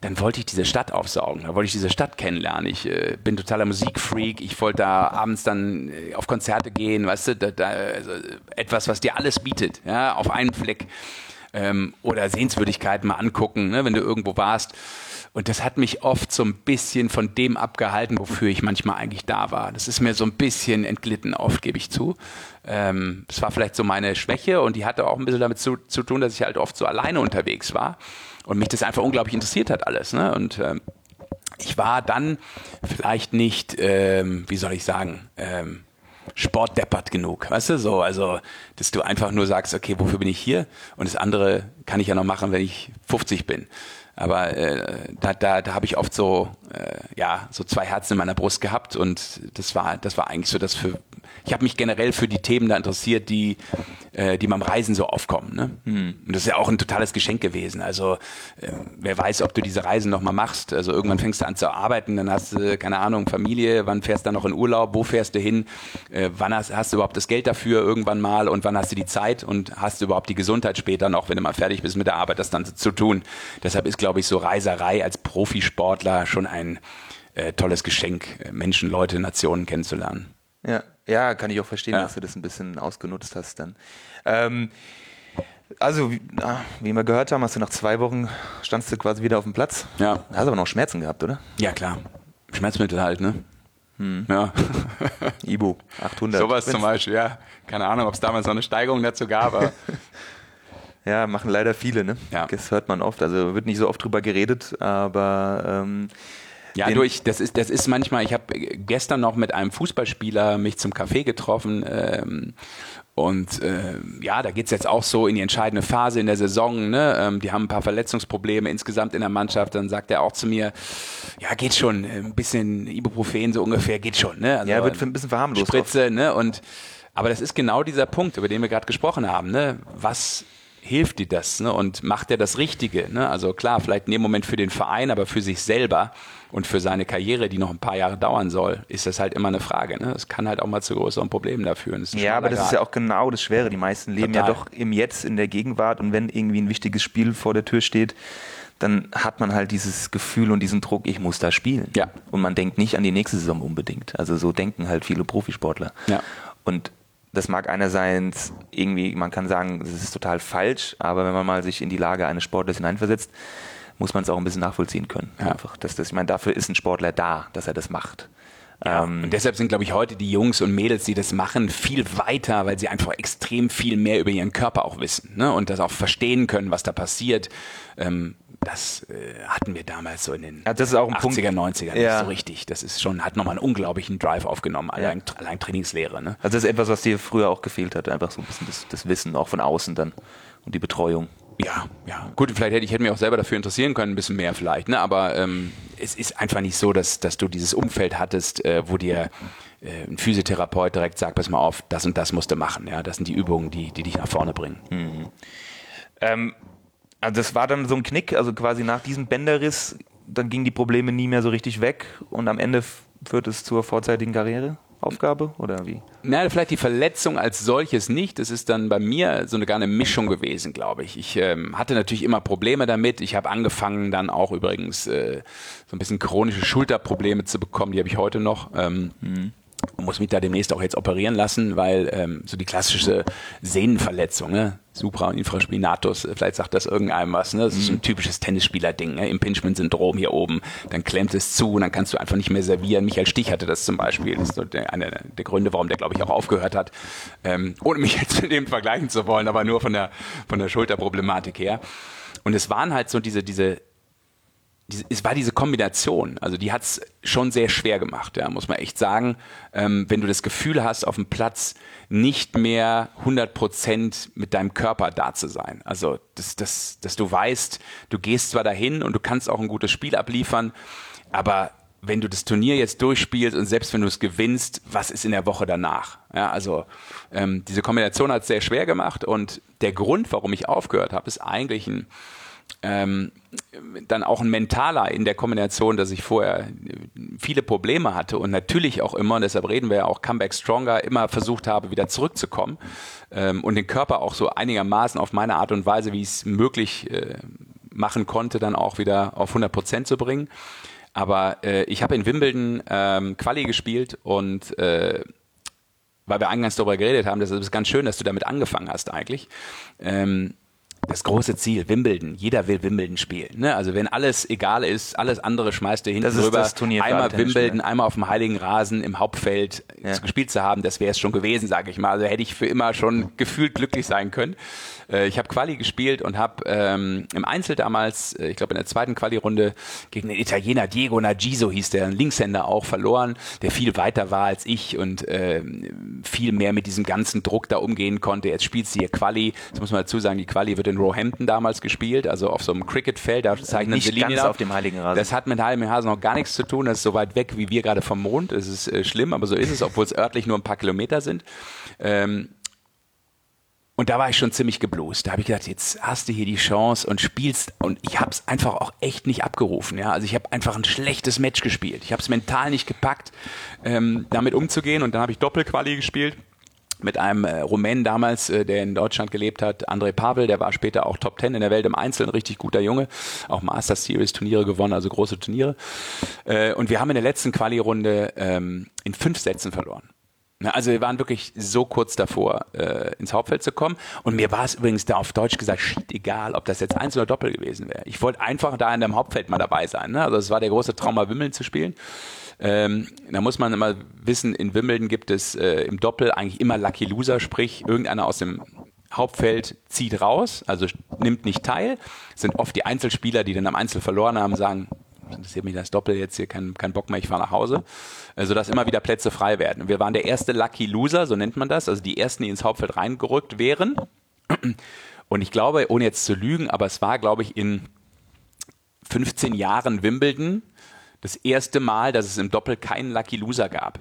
dann wollte wollte ich diese Stadt aufsaugen, da wollte ich diese Stadt kennenlernen. Ich äh, bin totaler Musikfreak, ich wollte da abends dann äh, auf Konzerte gehen, weißt du, da, da, also etwas, was dir alles bietet, ja, auf einen Fleck. Ähm, oder Sehenswürdigkeiten mal angucken, ne, wenn du irgendwo warst. Und das hat mich oft so ein bisschen von dem abgehalten, wofür ich manchmal eigentlich da war. Das ist mir so ein bisschen entglitten, oft gebe ich zu. Ähm, das war vielleicht so meine Schwäche und die hatte auch ein bisschen damit zu, zu tun, dass ich halt oft so alleine unterwegs war und mich das einfach unglaublich interessiert hat alles. Ne? Und ähm, ich war dann vielleicht nicht, ähm, wie soll ich sagen, ähm, sportdeppert genug, weißt du, so, also, dass du einfach nur sagst, okay, wofür bin ich hier? Und das andere kann ich ja noch machen, wenn ich 50 bin. Aber äh, da, da, da habe ich oft so, äh, ja, so zwei Herzen in meiner Brust gehabt und das war, das war eigentlich so das für, ich habe mich generell für die Themen da interessiert, die, äh, die beim Reisen so aufkommen. Ne? Hm. Und das ist ja auch ein totales Geschenk gewesen. Also äh, wer weiß, ob du diese Reisen nochmal machst. Also irgendwann fängst du an zu arbeiten, dann hast du, keine Ahnung, Familie, wann fährst du dann noch in Urlaub, wo fährst du hin, äh, wann hast, hast du überhaupt das Geld dafür irgendwann mal und wann hast du die Zeit und hast du überhaupt die Gesundheit später noch, wenn du mal fertig bist mit der Arbeit, das dann zu tun. Deshalb ist, glaube ich, so Reiserei als Profisportler schon ein äh, tolles Geschenk, äh, Menschen, Leute, Nationen kennenzulernen. Ja, ja, kann ich auch verstehen, ja. dass du das ein bisschen ausgenutzt hast dann. Ähm, also, wie, ah, wie wir gehört haben, hast du nach zwei Wochen standst du quasi wieder auf dem Platz. Ja. Hast aber noch Schmerzen gehabt, oder? Ja, klar. Schmerzmittel halt, ne? Hm. Ja. Ibu 800. Sowas zum Beispiel, ja. Keine Ahnung, ob es damals noch eine Steigerung dazu gab, aber. ja, machen leider viele, ne? Ja. Das hört man oft. Also wird nicht so oft drüber geredet, aber ähm, ja, durch, das ist, das ist manchmal, ich habe gestern noch mit einem Fußballspieler mich zum Café getroffen ähm, und äh, ja, da geht's jetzt auch so in die entscheidende Phase in der Saison. Ne? Ähm, die haben ein paar Verletzungsprobleme insgesamt in der Mannschaft. Dann sagt er auch zu mir, ja, geht schon, ein bisschen Ibuprofen so ungefähr, geht schon. Ne? Also, ja, wird ein bisschen verharmlost. Spritze, ne? Und aber das ist genau dieser Punkt, über den wir gerade gesprochen haben. Ne? Was hilft dir das? Ne? Und macht er das Richtige? Ne? Also klar, vielleicht in dem Moment für den Verein, aber für sich selber und für seine Karriere, die noch ein paar Jahre dauern soll, ist das halt immer eine Frage. Ne? Das kann halt auch mal zu größeren Problemen da führen. Ja, aber das Grad. ist ja auch genau das Schwere. Die meisten leben Total. ja doch im Jetzt, in der Gegenwart und wenn irgendwie ein wichtiges Spiel vor der Tür steht, dann hat man halt dieses Gefühl und diesen Druck, ich muss da spielen. Ja. Und man denkt nicht an die nächste Saison unbedingt. Also so denken halt viele Profisportler. Ja. Und das mag einerseits irgendwie, man kann sagen, das ist total falsch, aber wenn man mal sich in die Lage eines Sportlers hineinversetzt, muss man es auch ein bisschen nachvollziehen können. Ja. Einfach, dass das, ich meine, dafür ist ein Sportler da, dass er das macht. Ja, ähm, und deshalb sind, glaube ich, heute die Jungs und Mädels, die das machen, viel weiter, weil sie einfach extrem viel mehr über ihren Körper auch wissen ne? und das auch verstehen können, was da passiert. Ähm, das äh, hatten wir damals so in den ja, das ist auch ein 80er, 90er ja. nicht so richtig. Das ist schon, hat nochmal einen unglaublichen Drive aufgenommen, allein, ja. allein Trainingslehre. Ne? Also das ist etwas, was dir früher auch gefehlt hat, einfach so ein bisschen das, das Wissen, auch von außen dann und die Betreuung. Ja, ja. Gut, vielleicht hätte ich hätte mich auch selber dafür interessieren können, ein bisschen mehr vielleicht, ne? Aber ähm, es ist einfach nicht so, dass, dass du dieses Umfeld hattest, äh, wo dir äh, ein Physiotherapeut direkt sagt, pass mal auf, das und das musst du machen. Ja, das sind die Übungen, die, die dich nach vorne bringen. Mhm. Ähm, also das war dann so ein Knick, also quasi nach diesem Bänderriss, dann gingen die Probleme nie mehr so richtig weg und am Ende führt es zur vorzeitigen Karriere? Aufgabe oder wie? Na, vielleicht die Verletzung als solches nicht. Das ist dann bei mir so eine gar eine Mischung gewesen, glaube ich. Ich ähm, hatte natürlich immer Probleme damit. Ich habe angefangen dann auch übrigens äh, so ein bisschen chronische Schulterprobleme zu bekommen. Die habe ich heute noch. Ähm, mhm muss mich da demnächst auch jetzt operieren lassen, weil ähm, so die klassische Sehnenverletzung, ne? Supra- und Infraspinatus, vielleicht sagt das irgendeinem was, ne? Das ist ein typisches Tennisspieler-Ding, ne? Impingement-Syndrom hier oben, dann klemmt es zu und dann kannst du einfach nicht mehr servieren. Michael Stich hatte das zum Beispiel, das ist so der, einer der Gründe, warum der, glaube ich, auch aufgehört hat, ähm, ohne mich jetzt mit dem vergleichen zu wollen, aber nur von der, von der Schulterproblematik her. Und es waren halt so diese, diese es war diese Kombination, also die hat es schon sehr schwer gemacht, ja, muss man echt sagen. Ähm, wenn du das Gefühl hast, auf dem Platz nicht mehr 100 Prozent mit deinem Körper da zu sein. Also, dass, dass, dass du weißt, du gehst zwar dahin und du kannst auch ein gutes Spiel abliefern, aber wenn du das Turnier jetzt durchspielst und selbst wenn du es gewinnst, was ist in der Woche danach? Ja, also ähm, diese Kombination hat es sehr schwer gemacht und der Grund, warum ich aufgehört habe, ist eigentlich ein ähm, dann auch ein mentaler in der Kombination, dass ich vorher viele Probleme hatte und natürlich auch immer, und deshalb reden wir ja auch Comeback Stronger, immer versucht habe, wieder zurückzukommen ähm, und den Körper auch so einigermaßen auf meine Art und Weise, wie ich es möglich äh, machen konnte, dann auch wieder auf 100 Prozent zu bringen. Aber äh, ich habe in Wimbledon ähm, Quali gespielt und äh, weil wir eingangs darüber geredet haben, das ist ganz schön, dass du damit angefangen hast eigentlich. Ähm, das große Ziel, Wimbledon. Jeder will Wimbledon spielen. Ne? Also wenn alles egal ist, alles andere schmeißt du hinten das drüber. einmal Wimbledon, einmal auf dem heiligen Rasen im Hauptfeld ja. gespielt zu haben, das wäre es schon gewesen, sage ich mal. Also hätte ich für immer schon gefühlt glücklich sein können. Äh, ich habe Quali gespielt und habe ähm, im Einzel damals, äh, ich glaube in der zweiten Quali-Runde gegen den Italiener Diego Nagiso hieß der, ein Linkshänder auch verloren, der viel weiter war als ich und äh, viel mehr mit diesem ganzen Druck da umgehen konnte. Jetzt spielt sie hier Quali. Das muss man dazu sagen, die Quali wird in Roehampton damals gespielt, also auf so einem Cricketfeld. Da zeichnen Nicht sie ganz auf dem Heiligen Rasen. Das hat mit Heiligen Rasen noch gar nichts zu tun. Das ist so weit weg wie wir gerade vom Mond. Das ist äh, schlimm, aber so ist es, obwohl es örtlich nur ein paar Kilometer sind. Ähm, und da war ich schon ziemlich geblost. Da habe ich gedacht, jetzt hast du hier die Chance und spielst. Und ich habe es einfach auch echt nicht abgerufen. Ja? Also ich habe einfach ein schlechtes Match gespielt. Ich habe es mental nicht gepackt, ähm, damit umzugehen. Und dann habe ich Doppelquali gespielt mit einem äh, Rumänen damals, äh, der in Deutschland gelebt hat, André Pavel, der war später auch Top Ten in der Welt im Einzelnen, richtig guter Junge, auch Master Series Turniere gewonnen, also große Turniere. Äh, und wir haben in der letzten Quali-Runde ähm, in fünf Sätzen verloren. Also wir waren wirklich so kurz davor, äh, ins Hauptfeld zu kommen. Und mir war es übrigens da auf Deutsch gesagt, shit, egal, ob das jetzt Einzel oder Doppel gewesen wäre. Ich wollte einfach da in dem Hauptfeld mal dabei sein. Ne? Also es war der große Traum, mal Wimmeln zu spielen. Ähm, da muss man immer wissen, in Wimbledon gibt es äh, im Doppel eigentlich immer Lucky Loser, sprich irgendeiner aus dem Hauptfeld zieht raus, also nimmt nicht teil. Es sind oft die Einzelspieler, die dann am Einzel verloren haben, sagen, interessiert mich das Doppel jetzt hier, kein, kein Bock mehr, ich fahre nach Hause, äh, sodass immer wieder Plätze frei werden. Wir waren der erste Lucky Loser, so nennt man das, also die ersten, die ins Hauptfeld reingerückt wären. Und ich glaube, ohne jetzt zu lügen, aber es war, glaube ich, in 15 Jahren Wimbledon das erste Mal, dass es im Doppel keinen Lucky Loser gab.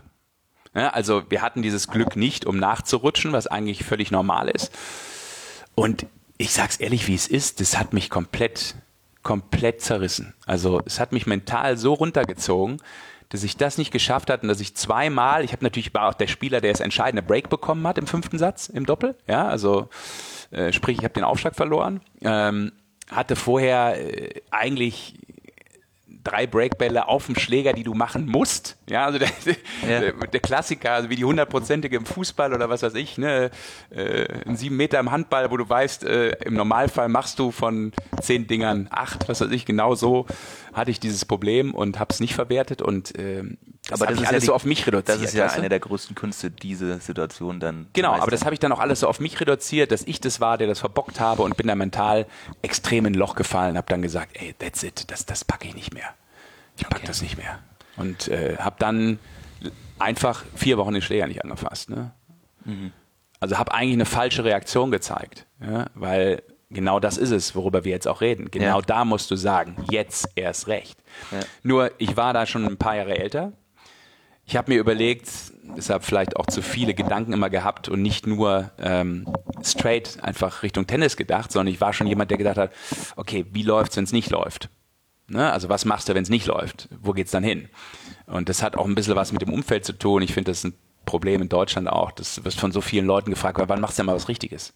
Ja, also wir hatten dieses Glück nicht, um nachzurutschen, was eigentlich völlig normal ist. Und ich sag's ehrlich, wie es ist, das hat mich komplett komplett zerrissen. Also es hat mich mental so runtergezogen, dass ich das nicht geschafft hatte und dass ich zweimal, ich habe natürlich war auch der Spieler, der das entscheidende Break bekommen hat im fünften Satz im Doppel, ja, also äh, sprich, ich habe den Aufschlag verloren, ähm, hatte vorher äh, eigentlich drei Breakbälle auf dem Schläger, die du machen musst. Ja, also der, ja. der Klassiker, also wie die hundertprozentige im Fußball oder was weiß ich, ne, äh, ein sieben Meter im Handball, wo du weißt, äh, im Normalfall machst du von zehn Dingern acht, was weiß ich, genau so hatte ich dieses Problem und habe es nicht verwertet und äh, das aber das ist alles ja so auf mich reduziert. Das ist ja eine der größten Künste, diese Situation dann. Genau, aber das habe ich dann auch alles so auf mich reduziert, dass ich das war, der das verbockt habe und bin da mental extrem in ein Loch gefallen, habe dann gesagt, ey, that's it, das, das packe ich nicht mehr. Ich packe okay. das nicht mehr. Und äh, habe dann einfach vier Wochen den Schläger nicht angefasst. Ne? Mhm. Also habe eigentlich eine falsche Reaktion gezeigt, ja? weil Genau das ist es, worüber wir jetzt auch reden. Genau ja. da musst du sagen, jetzt erst recht. Ja. Nur, ich war da schon ein paar Jahre älter. Ich habe mir überlegt, deshalb vielleicht auch zu viele Gedanken immer gehabt und nicht nur ähm, straight einfach Richtung Tennis gedacht, sondern ich war schon jemand, der gedacht hat, okay, wie läuft's, wenn es nicht läuft? Ne? Also was machst du, wenn es nicht läuft? Wo geht's dann hin? Und das hat auch ein bisschen was mit dem Umfeld zu tun. Ich finde, das ist ein Problem in Deutschland auch. Das wird von so vielen Leuten gefragt, wann machst du denn mal was Richtiges?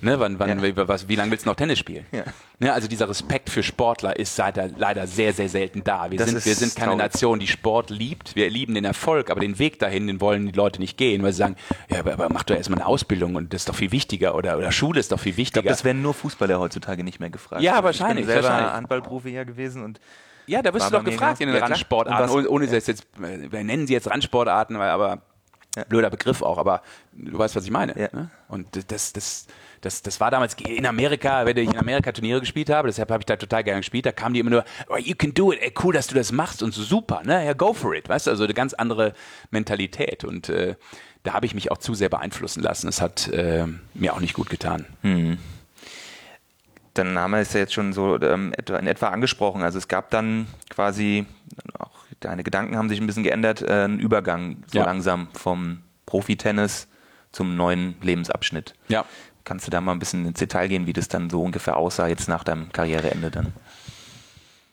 Ne, wann, wann, wie, was, wie lange willst du noch Tennis spielen? Ja. Ne, also dieser Respekt für Sportler ist leider, leider sehr, sehr selten da. Wir Das sind, wir sind keine traurig. Nation, die Sport liebt. Wir lieben den Erfolg, aber den Weg dahin, den wollen die Leute nicht gehen, weil sie sagen, ja, aber, aber mach doch erstmal eine Ausbildung und das ist doch viel wichtiger oder, oder Schule ist doch viel Ich wichtiger. glaube, das werden nur Fußballer heutzutage nicht mehr gefragt. Ja, Ich bin wahrscheinlich, selber wahrscheinlich. Handballprofi ja gewesen und Ja, da wirst du doch gefragt in den ja. Randsportarten, ohne, ohne das jetzt, äh, wir nennen sie jetzt Randsportarten, weil aber blöder Begriff auch, aber du weißt, was ich meine. Ja. Ne? Und das, das, das, das war damals in Amerika, wenn ich in Amerika Turniere gespielt habe, deshalb habe ich da total gerne gespielt, da kamen die immer nur, oh, you can do it, ey, cool, dass du das machst und so super, ne? Ja, go for it, weißt du, also eine ganz andere Mentalität und äh, da habe ich mich auch zu sehr beeinflussen lassen. Das hat äh, mir auch nicht gut getan. dann haben wir es ja jetzt schon so ähm, in etwa angesprochen. Also es gab dann quasi, deine Gedanken haben sich ein bisschen geändert, äh, einen Übergang so Ja. langsam vom Profitennis zum neuen Lebensabschnitt. Ja. Kannst du da mal ein bisschen ins Detail gehen, wie das dann so ungefähr aussah jetzt nach deinem Karriereende dann?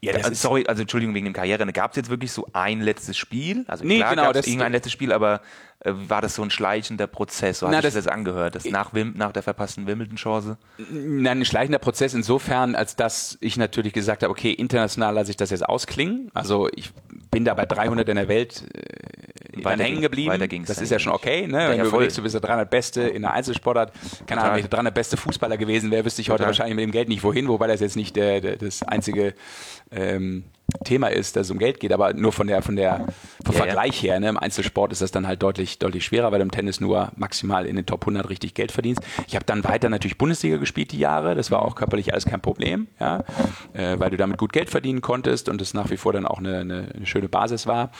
Ja, also, sorry, also Entschuldigung wegen dem Karriereende. Gab es jetzt wirklich so ein letztes Spiel? Also Nee, klar genau, das- irgendein letztes Spiel, aber äh, war das so ein schleichender Prozess? So hat sich das- das angehört, das nach, Wim, nach der verpassten Wimbledon-Chance? Nein, ein schleichender Prozess insofern, als dass ich natürlich gesagt habe, okay, international lasse ich das jetzt ausklingen. Also ich bin da bei 300 in der Welt äh, Weiter hängen geblieben. weiter ging's das ist ja schon okay, ne? Ja, Wenn du voll. überlegst, du bist der 300 Beste in der Einzelsportart. Keine Ahnung, wenn ich der 300 Beste Fußballer gewesen wäre, wüsste ich heute Total. wahrscheinlich mit dem Geld nicht wohin, wobei das jetzt nicht der, der, das einzige ähm, Thema ist, dass es um Geld geht, aber nur von der, von der, vom Ja, ja. Vergleich her, ne? Im Einzelsport ist das dann halt deutlich, deutlich schwerer, weil du im Tennis nur maximal in den Top 100 richtig Geld verdienst. Ich habe dann weiter natürlich Bundesliga gespielt die Jahre, das war auch körperlich alles kein Problem, ja, äh, weil du damit gut Geld verdienen konntest und es nach wie vor dann auch eine, eine, eine schöne Basis war.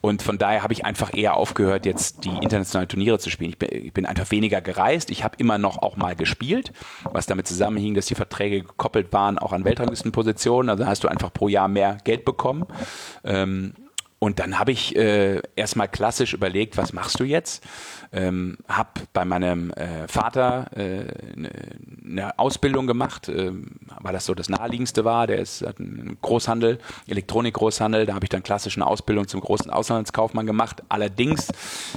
Und von daher habe ich einfach eher aufgehört, jetzt die internationalen Turniere zu spielen. Ich bin, ich bin einfach weniger gereist. Ich habe immer noch auch mal gespielt, was damit zusammenhing, dass die Verträge gekoppelt waren, auch an Weltranglistenpositionen. Also hast du einfach pro Jahr mehr Geld bekommen. Ähm, und dann habe ich äh, erstmal klassisch überlegt, was machst du jetzt? Ähm, hab bei meinem äh, Vater eine äh, ne- ne Ausbildung gemacht, ähm, weil das so das naheliegendste war. Der ist hat einen Großhandel, Elektronikgroßhandel. Da habe ich dann klassisch eine Ausbildung zum großen Auslandskaufmann gemacht. Allerdings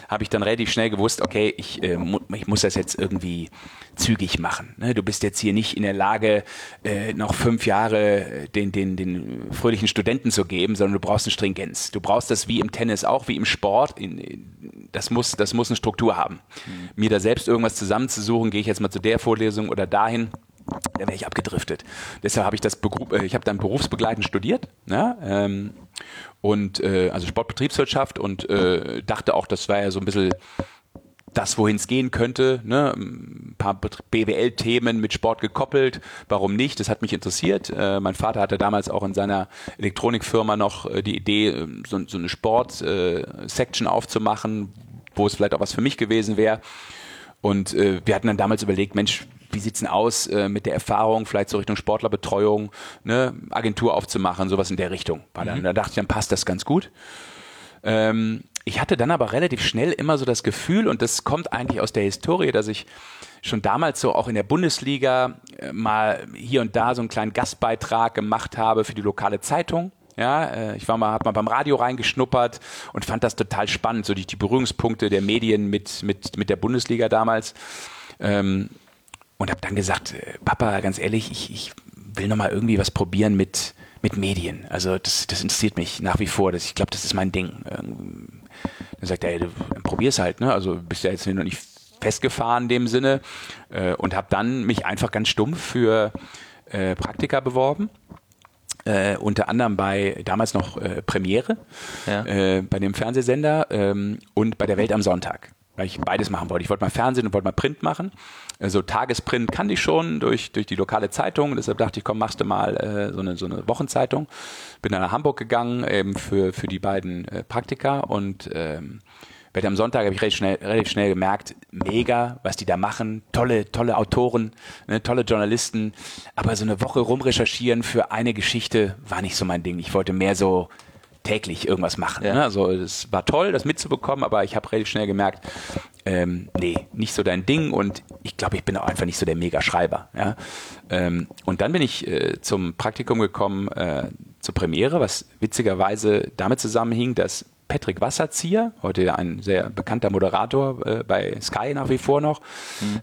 habe ich dann relativ schnell gewusst, okay, ich, äh, mu ich muss das jetzt irgendwie zügig machen. Ne? Du bist jetzt hier nicht in der Lage, äh, noch fünf Jahre äh, den, den, den fröhlichen Studenten zu geben, sondern du brauchst eine Stringenz. Du brauchst das wie im Tennis auch, wie im Sport. In, in, das, muss, das muss eine Struktur haben. Mir da selbst irgendwas zusammenzusuchen, gehe ich jetzt mal zu der Vorlesung oder dahin. Da wäre ich abgedriftet. Deshalb habe ich das, äh, ich habe dann berufsbegleitend studiert, ne? ähm, und äh, also Sportbetriebswirtschaft und äh, dachte auch, das war ja so ein bisschen das, wohin es gehen könnte. Ne? Ein paar BWL-Themen mit Sport gekoppelt. Warum nicht? Das hat mich interessiert. Äh, mein Vater hatte damals auch in seiner Elektronikfirma noch äh, die Idee, äh, so, so eine Sport-Section aufzumachen, wo es vielleicht auch was für mich gewesen wäre. Und äh, wir hatten dann damals überlegt, Mensch, wie sieht's denn aus äh, mit der Erfahrung, vielleicht so Richtung Sportlerbetreuung, ne, Agentur aufzumachen, sowas in der Richtung. War dann, Da dachte ich, dann passt das ganz gut. Ähm, ich hatte dann aber relativ schnell immer so das Gefühl, und das kommt eigentlich aus der Historie, dass ich schon damals so auch in der Bundesliga äh, mal hier und da so einen kleinen Gastbeitrag gemacht habe für die lokale Zeitung. Ja, äh, ich war mal, hab mal beim Radio reingeschnuppert und fand das total spannend, so die, die Berührungspunkte der Medien mit, mit, mit der Bundesliga damals. Ähm, und habe dann gesagt, äh, Papa, ganz ehrlich, ich, ich will noch mal irgendwie was probieren mit, mit Medien. Also das, das interessiert mich nach wie vor. Das, ich glaube, das ist mein Ding. Ähm, Dann sagt er, ey, probier's halt. Ne? Also bist ja jetzt noch nicht festgefahren in dem Sinne. Äh, und habe dann mich einfach ganz stumpf für Praktika beworben. Äh, unter anderem bei damals noch äh, Premiere, Ja. äh, bei dem Fernsehsender ähm, und bei der Welt am Sonntag, weil ich beides machen wollte. Ich wollte mal Fernsehen und wollte mal Print machen. Also Tagesprint kannte ich schon durch, durch die lokale Zeitung, deshalb dachte ich, komm, machst du mal äh, so, eine, so eine Wochenzeitung. Bin dann nach Hamburg gegangen eben für, für die beiden äh, Praktika und ähm, Welt am Sonntag habe ich relativ schnell, relativ schnell gemerkt, mega, was die da machen. Tolle, tolle Autoren, ne, tolle Journalisten. Aber so eine Woche rumrecherchieren für eine Geschichte war nicht so mein Ding. Ich wollte mehr so täglich irgendwas machen. Ja. Ne? Also es war toll, das mitzubekommen, aber ich habe relativ schnell gemerkt, ähm, nee, nicht so dein Ding und ich glaube, ich bin auch einfach nicht so der Mega-Schreiber. Ja? Ähm, und dann bin ich äh, zum Praktikum gekommen, äh, zur Premiere, was witzigerweise damit zusammenhing, dass Patrick Wasserzieher, heute ein sehr bekannter Moderator äh, bei Sky nach wie vor noch,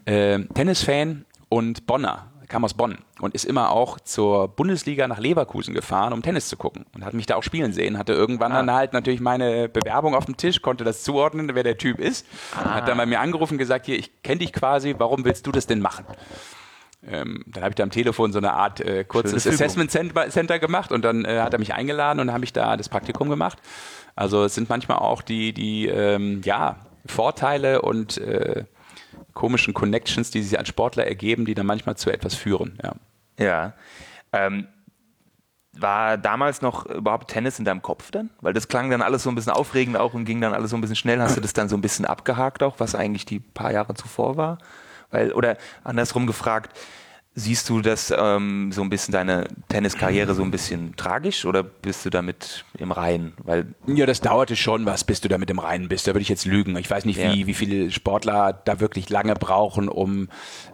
äh, Tennisfan und Bonner, kam aus Bonn und ist immer auch zur Bundesliga nach Leverkusen gefahren, um Tennis zu gucken und hat mich da auch spielen sehen. Hatte irgendwann ah. dann halt natürlich meine Bewerbung auf dem Tisch, konnte das zuordnen, wer der Typ ist. Ah. Hat dann bei mir angerufen und gesagt, hier, ich kenne dich quasi, warum willst du das denn machen? Ähm, dann habe ich da am Telefon so eine Art äh, kurzes Assessment Center gemacht und dann äh, hat er mich eingeladen und habe ich da das Praktikum gemacht. Also es sind manchmal auch die, die ähm, ja, Vorteile und äh, komischen Connections, die sich als Sportler ergeben, die dann manchmal zu etwas führen. Ja. ja. Ähm, war damals noch überhaupt Tennis in deinem Kopf dann? Weil das klang dann alles so ein bisschen aufregend auch und ging dann alles so ein bisschen schnell. Hast du das dann so ein bisschen abgehakt auch, was eigentlich die paar Jahre zuvor war? Weil, oder andersrum gefragt, Siehst du das ähm, so ein bisschen deine Tenniskarriere so ein bisschen tragisch oder bist du damit im Reinen? Weil ja, das dauerte schon was, bis du damit im Reinen bist. Da würde ich jetzt lügen. Ich weiß nicht, ja. wie, wie viele Sportler da wirklich lange brauchen, um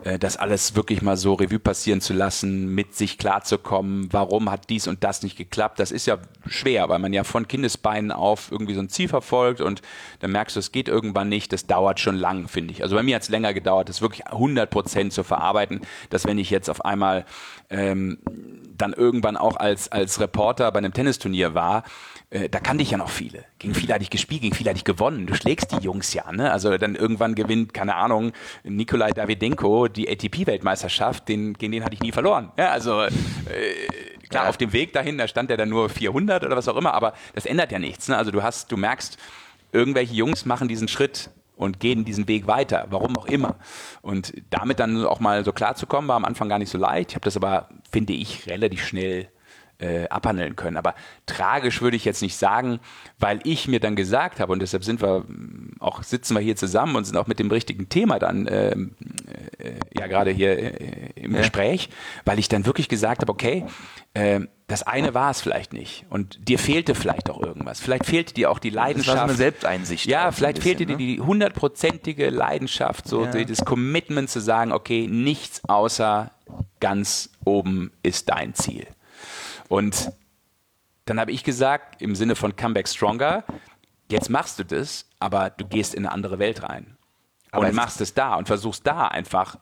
äh, das alles wirklich mal so Revue passieren zu lassen, mit sich klarzukommen. Warum hat dies und das nicht geklappt? Das ist ja schwer, weil man ja von Kindesbeinen auf irgendwie so ein Ziel verfolgt und dann merkst du, es geht irgendwann nicht. Das dauert schon lang, finde ich. Also bei mir hat es länger gedauert, das wirklich 100 Prozent zu verarbeiten, dass wenn ich jetzt auf einmal ähm, dann irgendwann auch als, als Reporter bei einem Tennisturnier war, äh, da kannte ich ja noch viele. Gegen viele hatte ich gespielt, gegen viele hatte ich gewonnen. Du schlägst die Jungs ja, ne? Also dann irgendwann gewinnt, keine Ahnung, Nikolai Davidenko die ATP-Weltmeisterschaft, den, gegen den hatte ich nie verloren. Ja, also äh, klar, ja. auf dem Weg dahin, da stand er dann nur 400 oder was auch immer, aber das ändert ja nichts. Ne? Also du hast, du merkst, irgendwelche Jungs machen diesen Schritt und gehen diesen Weg weiter, warum auch immer. Und damit dann auch mal so klar zu kommen, war am Anfang gar nicht so leicht. Ich habe das aber, finde ich, relativ schnell äh, abhandeln können. Aber tragisch würde ich jetzt nicht sagen, weil ich mir dann gesagt habe, und deshalb sind wir auch, sitzen wir hier zusammen und sind auch mit dem richtigen Thema dann äh, äh, ja gerade hier äh, im. Gespräch, weil ich dann wirklich gesagt habe, okay, äh, das eine war es vielleicht nicht und dir fehlte vielleicht auch irgendwas. Vielleicht fehlte dir auch die Leidenschaft. Das war so eine Selbsteinsicht. Ja, vielleicht bisschen, fehlte dir ne? die hundertprozentige Leidenschaft, so ja. das Commitment zu sagen, okay, nichts außer ganz oben ist dein Ziel. Und dann habe ich gesagt, im Sinne von Comeback Stronger, jetzt machst du das, aber du gehst in eine andere Welt rein. Aber und machst es da und versuchst da einfach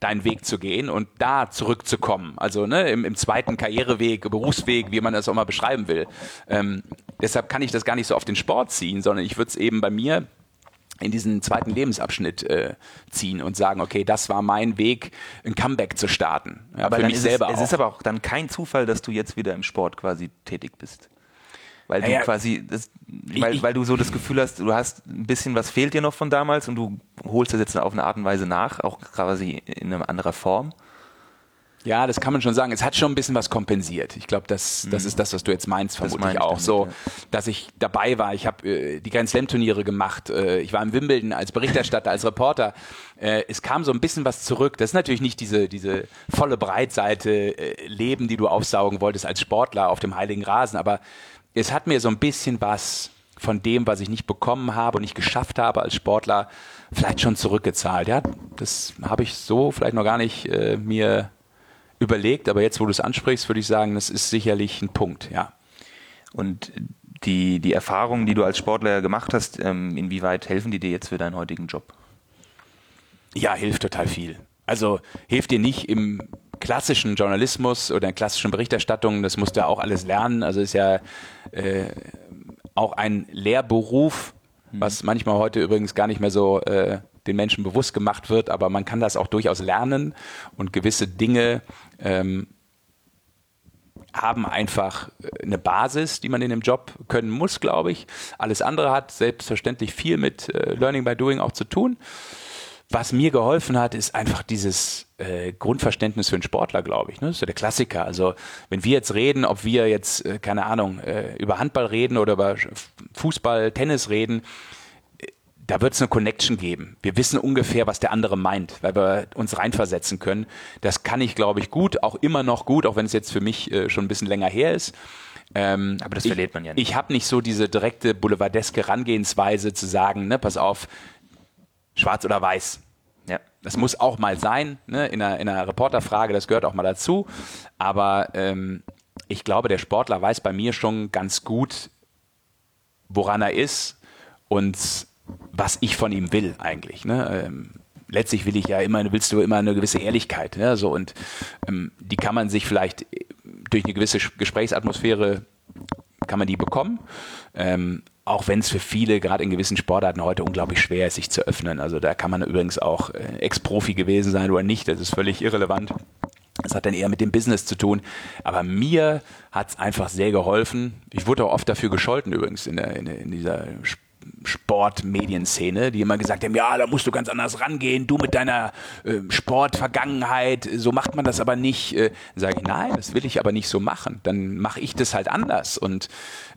deinen Weg zu gehen und da zurückzukommen. Also ne, im, im zweiten Karriereweg, Berufsweg, wie man das auch mal beschreiben will. Ähm, deshalb kann ich das gar nicht so auf den Sport ziehen, sondern ich würde es eben bei mir in diesen zweiten Lebensabschnitt äh, ziehen und sagen, okay, das war mein Weg, ein Comeback zu starten. Ja, aber für mich selber es, es ist aber auch dann kein Zufall, dass du jetzt wieder im Sport quasi tätig bist. Weil du ja, quasi, das, weil, ich, weil du so das Gefühl hast, du hast ein bisschen was fehlt dir noch von damals und du holst das jetzt auf eine Art und Weise nach, auch quasi in einer anderen Form. Ja, das kann man schon sagen. Es hat schon ein bisschen was kompensiert. Ich glaube, das, das mhm. ist das, was du jetzt meinst, vermutlich das auch. Damit, so, ja. dass ich dabei war. Ich habe äh, die Grand Slam Turniere gemacht. Äh, ich war in Wimbledon als Berichterstatter, als Reporter. Äh, es kam so ein bisschen was zurück. Das ist natürlich nicht diese, diese volle Breitseite äh, Leben, die du aufsaugen wolltest als Sportler auf dem heiligen Rasen. Aber es hat mir so ein bisschen was von dem, was ich nicht bekommen habe und nicht geschafft habe als Sportler, vielleicht schon zurückgezahlt. Ja, das habe ich so vielleicht noch gar nicht äh, mir überlegt, aber jetzt, wo du es ansprichst, würde ich sagen, das ist sicherlich ein Punkt, ja. Und die, die Erfahrungen, die du als Sportler gemacht hast, ähm, inwieweit helfen die dir jetzt für deinen heutigen Job? Ja, hilft total viel. Also hilft dir nicht im klassischen Journalismus oder in klassischen Berichterstattungen, das musst du ja auch alles lernen. Also ist ja äh, auch ein Lehrberuf, mhm. was manchmal heute übrigens gar nicht mehr so äh, den Menschen bewusst gemacht wird, aber man kann das auch durchaus lernen und gewisse Dinge ähm, haben einfach äh, eine Basis, die man in dem Job können muss, glaube ich. Alles andere hat selbstverständlich viel mit äh, Learning by Doing auch zu tun. Was mir geholfen hat, ist einfach dieses äh, Grundverständnis für einen Sportler, glaube ich. Ne? Das ist ja der Klassiker. Also wenn wir jetzt reden, ob wir jetzt, äh, keine Ahnung, äh, über Handball reden oder über Fußball, Tennis reden, da wird es eine Connection geben. Wir wissen ungefähr, was der andere meint, weil wir uns reinversetzen können. Das kann ich, glaube ich, gut, auch immer noch gut, auch wenn es jetzt für mich äh, schon ein bisschen länger her ist. Ähm, Aber das ich, verliert man ja nicht. Ich habe nicht so diese direkte boulevardeske Herangehensweise zu sagen, ne, pass auf, schwarz oder weiß. Ja. Das muss auch mal sein, ne, in, einer, in einer Reporterfrage, das gehört auch mal dazu. Aber ähm, ich glaube, der Sportler weiß bei mir schon ganz gut, woran er ist und was ich von ihm will eigentlich. Ne? Ähm, letztlich will ich ja immer, willst du immer eine gewisse Ehrlichkeit, ne? so und ähm, die kann man sich vielleicht durch eine gewisse Gesprächsatmosphäre kann man die bekommen. Ähm, auch wenn es für viele, gerade in gewissen Sportarten heute unglaublich schwer ist, sich zu öffnen. Also da kann man übrigens auch äh, Ex-Profi gewesen sein oder nicht, das ist völlig irrelevant. Das hat dann eher mit dem Business zu tun. Aber mir hat es einfach sehr geholfen. Ich wurde auch oft dafür gescholten übrigens in, der, in, in dieser Sportmedienszene, die immer gesagt haben, ja, da musst du ganz anders rangehen, du mit deiner äh, Sportvergangenheit, so macht man das aber nicht. Äh, sage ich, nein, das will ich aber nicht so machen. Dann mache ich das halt anders. Und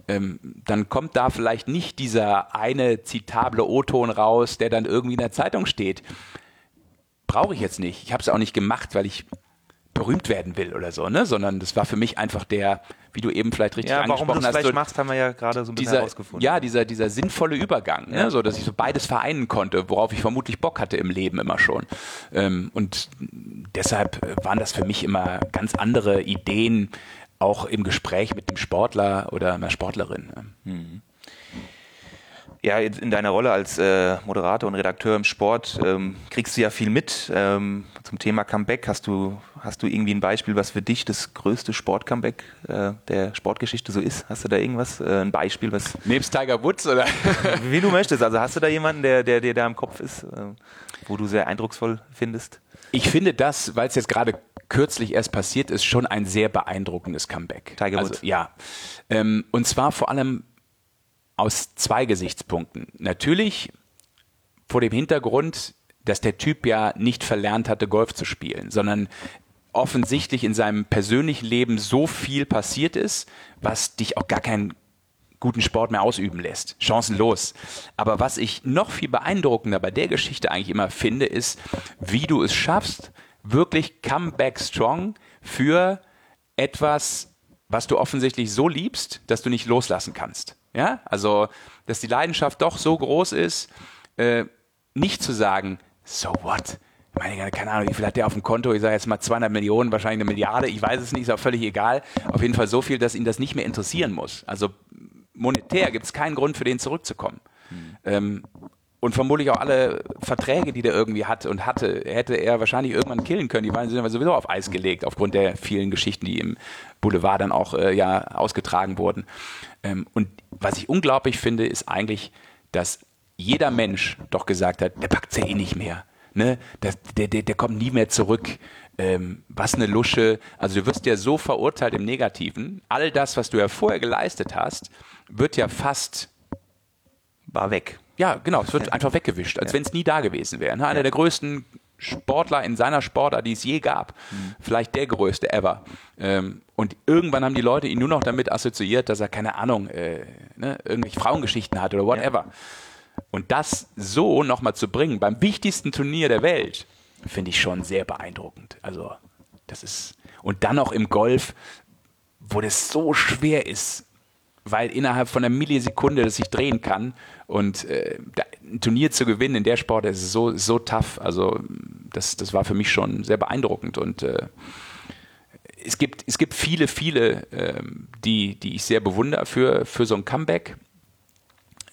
ähm, dann kommt da vielleicht nicht dieser eine zitable O-Ton raus, der dann irgendwie in der Zeitung steht. Brauche ich jetzt nicht. Ich habe es auch nicht gemacht, weil ich berühmt werden will oder so, ne? Sondern das war für mich einfach der, wie du eben vielleicht richtig ja, angesprochen warum du hast. Vielleicht so machst, haben wir ja gerade so ein bisschen dieser, herausgefunden. Ja, dieser, dieser sinnvolle Übergang, ne? ja. so dass ich so beides vereinen konnte, worauf ich vermutlich Bock hatte im Leben immer schon. Ähm, und deshalb waren das für mich immer ganz andere Ideen, auch im Gespräch mit dem Sportler oder einer Sportlerin. Mhm ja, in deiner Rolle als äh, Moderator und Redakteur im Sport ähm, kriegst du ja viel mit. Ähm, zum Thema Comeback hast du, hast du irgendwie ein Beispiel, was für dich das größte Sport-Comeback äh, der Sportgeschichte so ist? Hast du da irgendwas, äh, ein Beispiel, was... Nebst Tiger Woods, oder? Wie du möchtest. Also hast du da jemanden, der, der dir da im Kopf ist, äh, wo du sehr eindrucksvoll findest? Ich finde das, weil es jetzt gerade kürzlich erst passiert ist, schon ein sehr beeindruckendes Comeback. Tiger Woods. Also, ja. Ähm, und zwar vor allem aus zwei Gesichtspunkten. Natürlich vor dem Hintergrund, dass der Typ ja nicht verlernt hatte, Golf zu spielen, sondern offensichtlich in seinem persönlichen Leben so viel passiert ist, was dich auch gar keinen guten Sport mehr ausüben lässt. Chancenlos. Aber was ich noch viel beeindruckender bei der Geschichte eigentlich immer finde, ist, wie du es schaffst, wirklich Comeback Strong für etwas, was du offensichtlich so liebst, dass du nicht loslassen kannst. Ja, also, dass die Leidenschaft doch so groß ist, äh, nicht zu sagen, so what? Ich meine, keine Ahnung, wie viel hat der auf dem Konto? Ich sage jetzt mal 200 Millionen, wahrscheinlich eine Milliarde. Ich weiß es nicht, ist auch völlig egal. Auf jeden Fall so viel, dass ihn das nicht mehr interessieren muss. Also monetär gibt es keinen Grund für den zurückzukommen. Hm. Ähm, und vermutlich auch alle Verträge, die der irgendwie hat und hatte, hätte er wahrscheinlich irgendwann killen können. Die waren sowieso auf Eis gelegt, aufgrund der vielen Geschichten, die im Boulevard dann auch äh, ja ausgetragen wurden. Ähm, und was ich unglaublich finde, ist eigentlich, dass jeder Mensch doch gesagt hat, der packt ja eh nicht mehr. Ne? Der, der, der, der kommt nie mehr zurück. Ähm, was eine Lusche. Also du wirst ja so verurteilt im Negativen. All das, was du ja vorher geleistet hast, wird ja fast war weg. Ja, genau, es wird ja. einfach weggewischt, als ja. wenn es nie da gewesen wäre. Ne? Einer ja. der größten Sportler in seiner Sportart, die es je gab. Mhm. Vielleicht der größte ever. Ähm, und irgendwann haben die Leute ihn nur noch damit assoziiert, dass er, keine Ahnung, äh, ne, irgendwelche Frauengeschichten hat oder whatever. Und das so nochmal zu bringen beim wichtigsten Turnier der Welt, finde ich schon sehr beeindruckend. Also, das ist. Und dann auch im Golf, wo das so schwer ist, weil innerhalb von einer Millisekunde das sich drehen kann und äh, ein Turnier zu gewinnen in der Sport ist so, so tough. Also das, das war für mich schon sehr beeindruckend und äh, es gibt, es gibt viele, viele, äh, die, die ich sehr bewundere für, für so ein Comeback.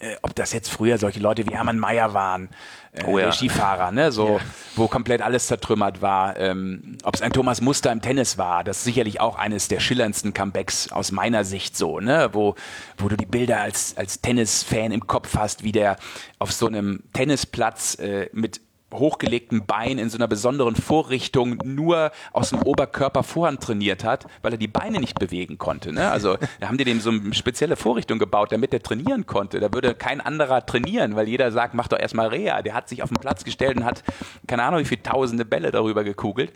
Äh, ob das jetzt früher solche Leute wie Hermann Mayer waren, äh, oh, ja. der Skifahrer, ne, so, ja. wo komplett alles zertrümmert war, ähm, ob es ein Thomas Muster im Tennis war, das ist sicherlich auch eines der schillerndsten Comebacks aus meiner Sicht so, ne, wo, wo du die Bilder als, als Tennisfan im Kopf hast, wie der auf so einem Tennisplatz äh, mit hochgelegten Bein in so einer besonderen Vorrichtung nur aus dem Oberkörper Vorhand trainiert hat, weil er die Beine nicht bewegen konnte. Ne? Also da haben die dem so eine spezielle Vorrichtung gebaut, damit er trainieren konnte. Da würde kein anderer trainieren, weil jeder sagt, mach doch erstmal Reha. Der hat sich auf den Platz gestellt und hat keine Ahnung wie viele tausende Bälle darüber gekugelt.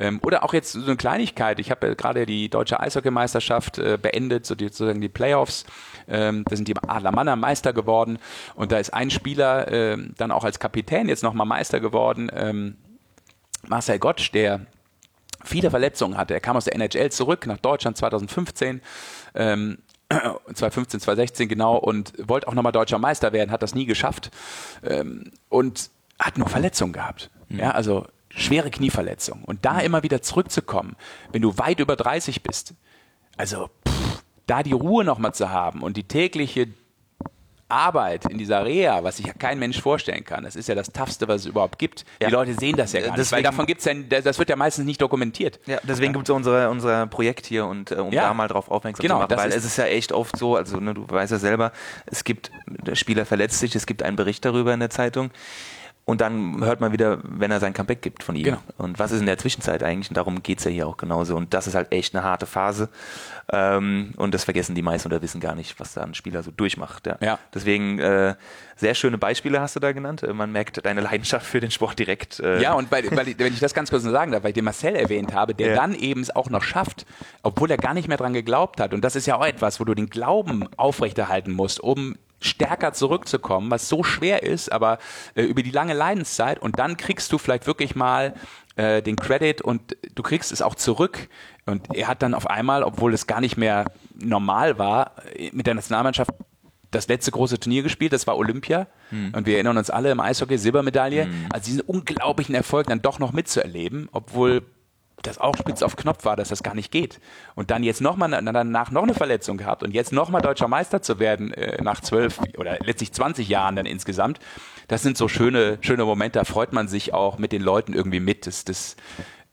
Ähm, oder auch jetzt so eine Kleinigkeit. Ich habe ja gerade die deutsche Eishockeymeisterschaft äh, beendet, so die, sozusagen die Playoffs. Ähm, da sind die Adler Mannheim Meister geworden und da ist ein Spieler äh, dann auch als Kapitän jetzt nochmal Meister geworden, ähm, Marcel Gottsch, der viele Verletzungen hatte. Er kam aus der NHL zurück nach Deutschland 2015. Ähm, 2015, 2016 genau und wollte auch nochmal deutscher Meister werden, hat das nie geschafft ähm, und hat nur Verletzungen gehabt. Mhm. Ja, also schwere Knieverletzung. Und da immer wieder zurückzukommen, wenn du weit über 30 bist, also pff, da die Ruhe nochmal zu haben und die tägliche Arbeit in dieser Reha, was sich ja kein Mensch vorstellen kann. Das ist ja das Toughste, was es überhaupt gibt. Ja. Die Leute sehen das ja gar nicht, weil davon gibt's ja, das wird ja meistens nicht dokumentiert. Ja, deswegen ja. gibt es unser, unser Projekt hier und äh, um ja. da mal drauf aufmerksam genau, zu machen, weil es ist ja echt oft so, also ne, du weißt ja selber, es gibt, der Spieler verletzt sich, es gibt einen Bericht darüber in der Zeitung. Und dann hört man wieder, wenn er sein Comeback gibt von ihm. Genau. Und was ist in der Zwischenzeit eigentlich? Und darum geht es ja hier auch genauso. Und das ist halt echt eine harte Phase. Ähm, und das vergessen die meisten oder wissen gar nicht, was da ein Spieler so durchmacht. Ja. ja. Deswegen äh, sehr schöne Beispiele hast du da genannt. Äh, man merkt deine Leidenschaft für den Sport direkt. Äh ja, und weil, weil, wenn ich das ganz kurz noch sagen darf, weil ich den Marcel erwähnt habe, der ja. dann eben es auch noch schafft, obwohl er gar nicht mehr dran geglaubt hat. Und das ist ja auch etwas, wo du den Glauben aufrechterhalten musst, um stärker zurückzukommen, was so schwer ist, aber äh, über die lange Leidenszeit und dann kriegst du vielleicht wirklich mal äh, den Credit und du kriegst es auch zurück. Und er hat dann auf einmal, obwohl es gar nicht mehr normal war, äh, mit der Nationalmannschaft das letzte große Turnier gespielt, das war Olympia. Hm. Und wir erinnern uns alle im Eishockey, Silbermedaille. Hm. Also diesen unglaublichen Erfolg dann doch noch mitzuerleben, obwohl das auch spitz auf Knopf war, dass das gar nicht geht. Und dann jetzt nochmal danach noch eine Verletzung gehabt und jetzt nochmal deutscher Meister zu werden äh, nach zwölf oder letztlich 20 Jahren dann insgesamt, das sind so schöne, schöne Momente, da freut man sich auch mit den Leuten irgendwie mit. Das, das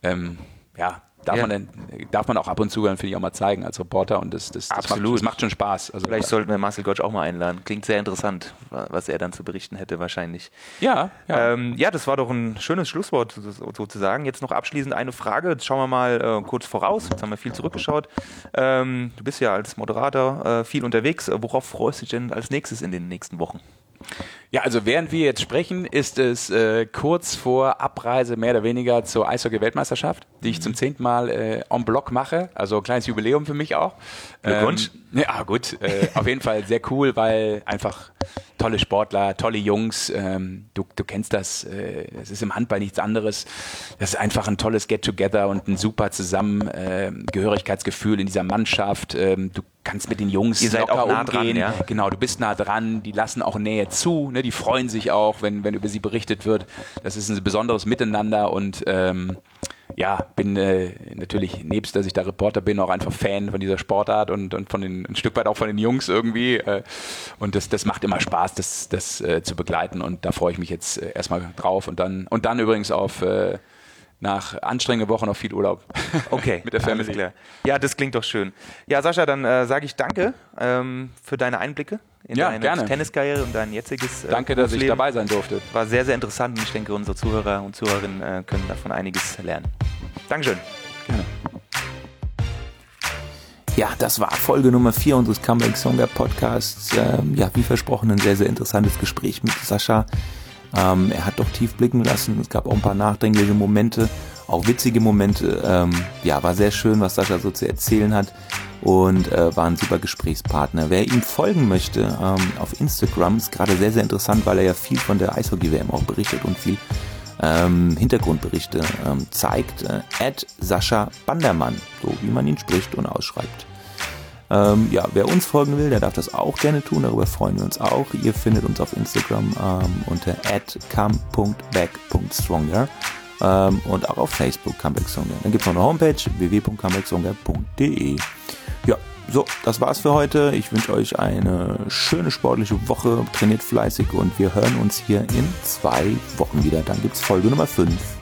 ähm, ja, darf, ja. man denn, darf man auch ab und zu, dann finde ich auch mal zeigen als Reporter und das, das, das, macht, das macht, schon Spaß. Also, Vielleicht sollten wir Marcel Gottsch auch mal einladen. Klingt sehr interessant, was er dann zu berichten hätte wahrscheinlich. Ja, ja. Ähm, ja, das war doch ein schönes Schlusswort sozusagen. Jetzt noch abschließend eine Frage. Jetzt schauen wir mal äh, kurz voraus. Jetzt haben wir viel zurückgeschaut. Ähm, du bist ja als Moderator äh, viel unterwegs. Worauf freust du dich denn als nächstes in den nächsten Wochen? Ja, also während wir jetzt sprechen, ist es äh, kurz vor Abreise mehr oder weniger zur Eishockey-Weltmeisterschaft, die ich mhm. zum zehnten Mal äh, en bloc mache. Also ein kleines Jubiläum für mich auch. Glückwunsch. Ähm, ja, gut. Äh, auf jeden Fall sehr cool, weil einfach tolle Sportler, tolle Jungs. Ähm, du, du kennst das. Äh, es ist im Handball nichts anderes. Das ist einfach ein tolles Get-Together und ein super Zusammengehörigkeitsgefühl äh, in dieser Mannschaft. Ähm, du kannst mit den Jungs Ihr seid auch nah umgehen. Dran, ja? Genau, du bist nah dran. Die lassen auch Nähe zu. Ne? Die freuen sich auch, wenn, wenn über sie berichtet wird. Das ist ein besonderes Miteinander und ähm, ja, bin äh, natürlich, nebst dass ich da Reporter bin, auch einfach Fan von dieser Sportart und, und von den, ein Stück weit auch von den Jungs irgendwie. Äh, und das, das macht immer Spaß, das, das äh, zu begleiten. Und da freue ich mich jetzt äh, erstmal drauf. Und dann, und dann übrigens auf äh, nach anstrengenden Wochen noch viel Urlaub. Okay. Mit der Family. Ja, das klingt doch schön. Ja, Sascha, dann äh, sage ich danke ähm, für deine Einblicke in ja, deine gerne. Tenniskarriere und dein jetziges äh, Danke, dass ich dabei sein durfte. War sehr, sehr interessant und ich denke, unsere Zuhörer und Zuhörerinnen äh, können davon einiges lernen. Dankeschön. Gerne. Ja, das war Folge Nummer 4 unseres Comeback Songer Podcasts. Ähm, ja, wie versprochen, ein sehr, sehr interessantes Gespräch mit Sascha. Ähm, er hat doch tief blicken lassen. Es gab auch ein paar nachdenkliche Momente, auch witzige Momente. Ähm, ja, war sehr schön, was Sascha so zu erzählen hat und äh, war ein super Gesprächspartner. Wer ihm folgen möchte ähm, auf Instagram ist gerade sehr, sehr interessant, weil er ja viel von der Eishockey-WM auch berichtet und viel ähm, Hintergrundberichte ähm, zeigt. Äh, Sascha Bandermann, so wie man ihn spricht und ausschreibt. Ähm, ja, wer uns folgen will, der darf das auch gerne tun. Darüber freuen wir uns auch. Ihr findet uns auf Instagram ähm, unter come.back.stronger ähm, und auch auf Facebook Comebackstronger. Dann gibt es noch eine Homepage www.comebackstronger.de. Ja, so, das war's für heute. Ich wünsche euch eine schöne sportliche Woche. Trainiert fleißig und wir hören uns hier in zwei Wochen wieder. Dann gibt's Folge Nummer 5.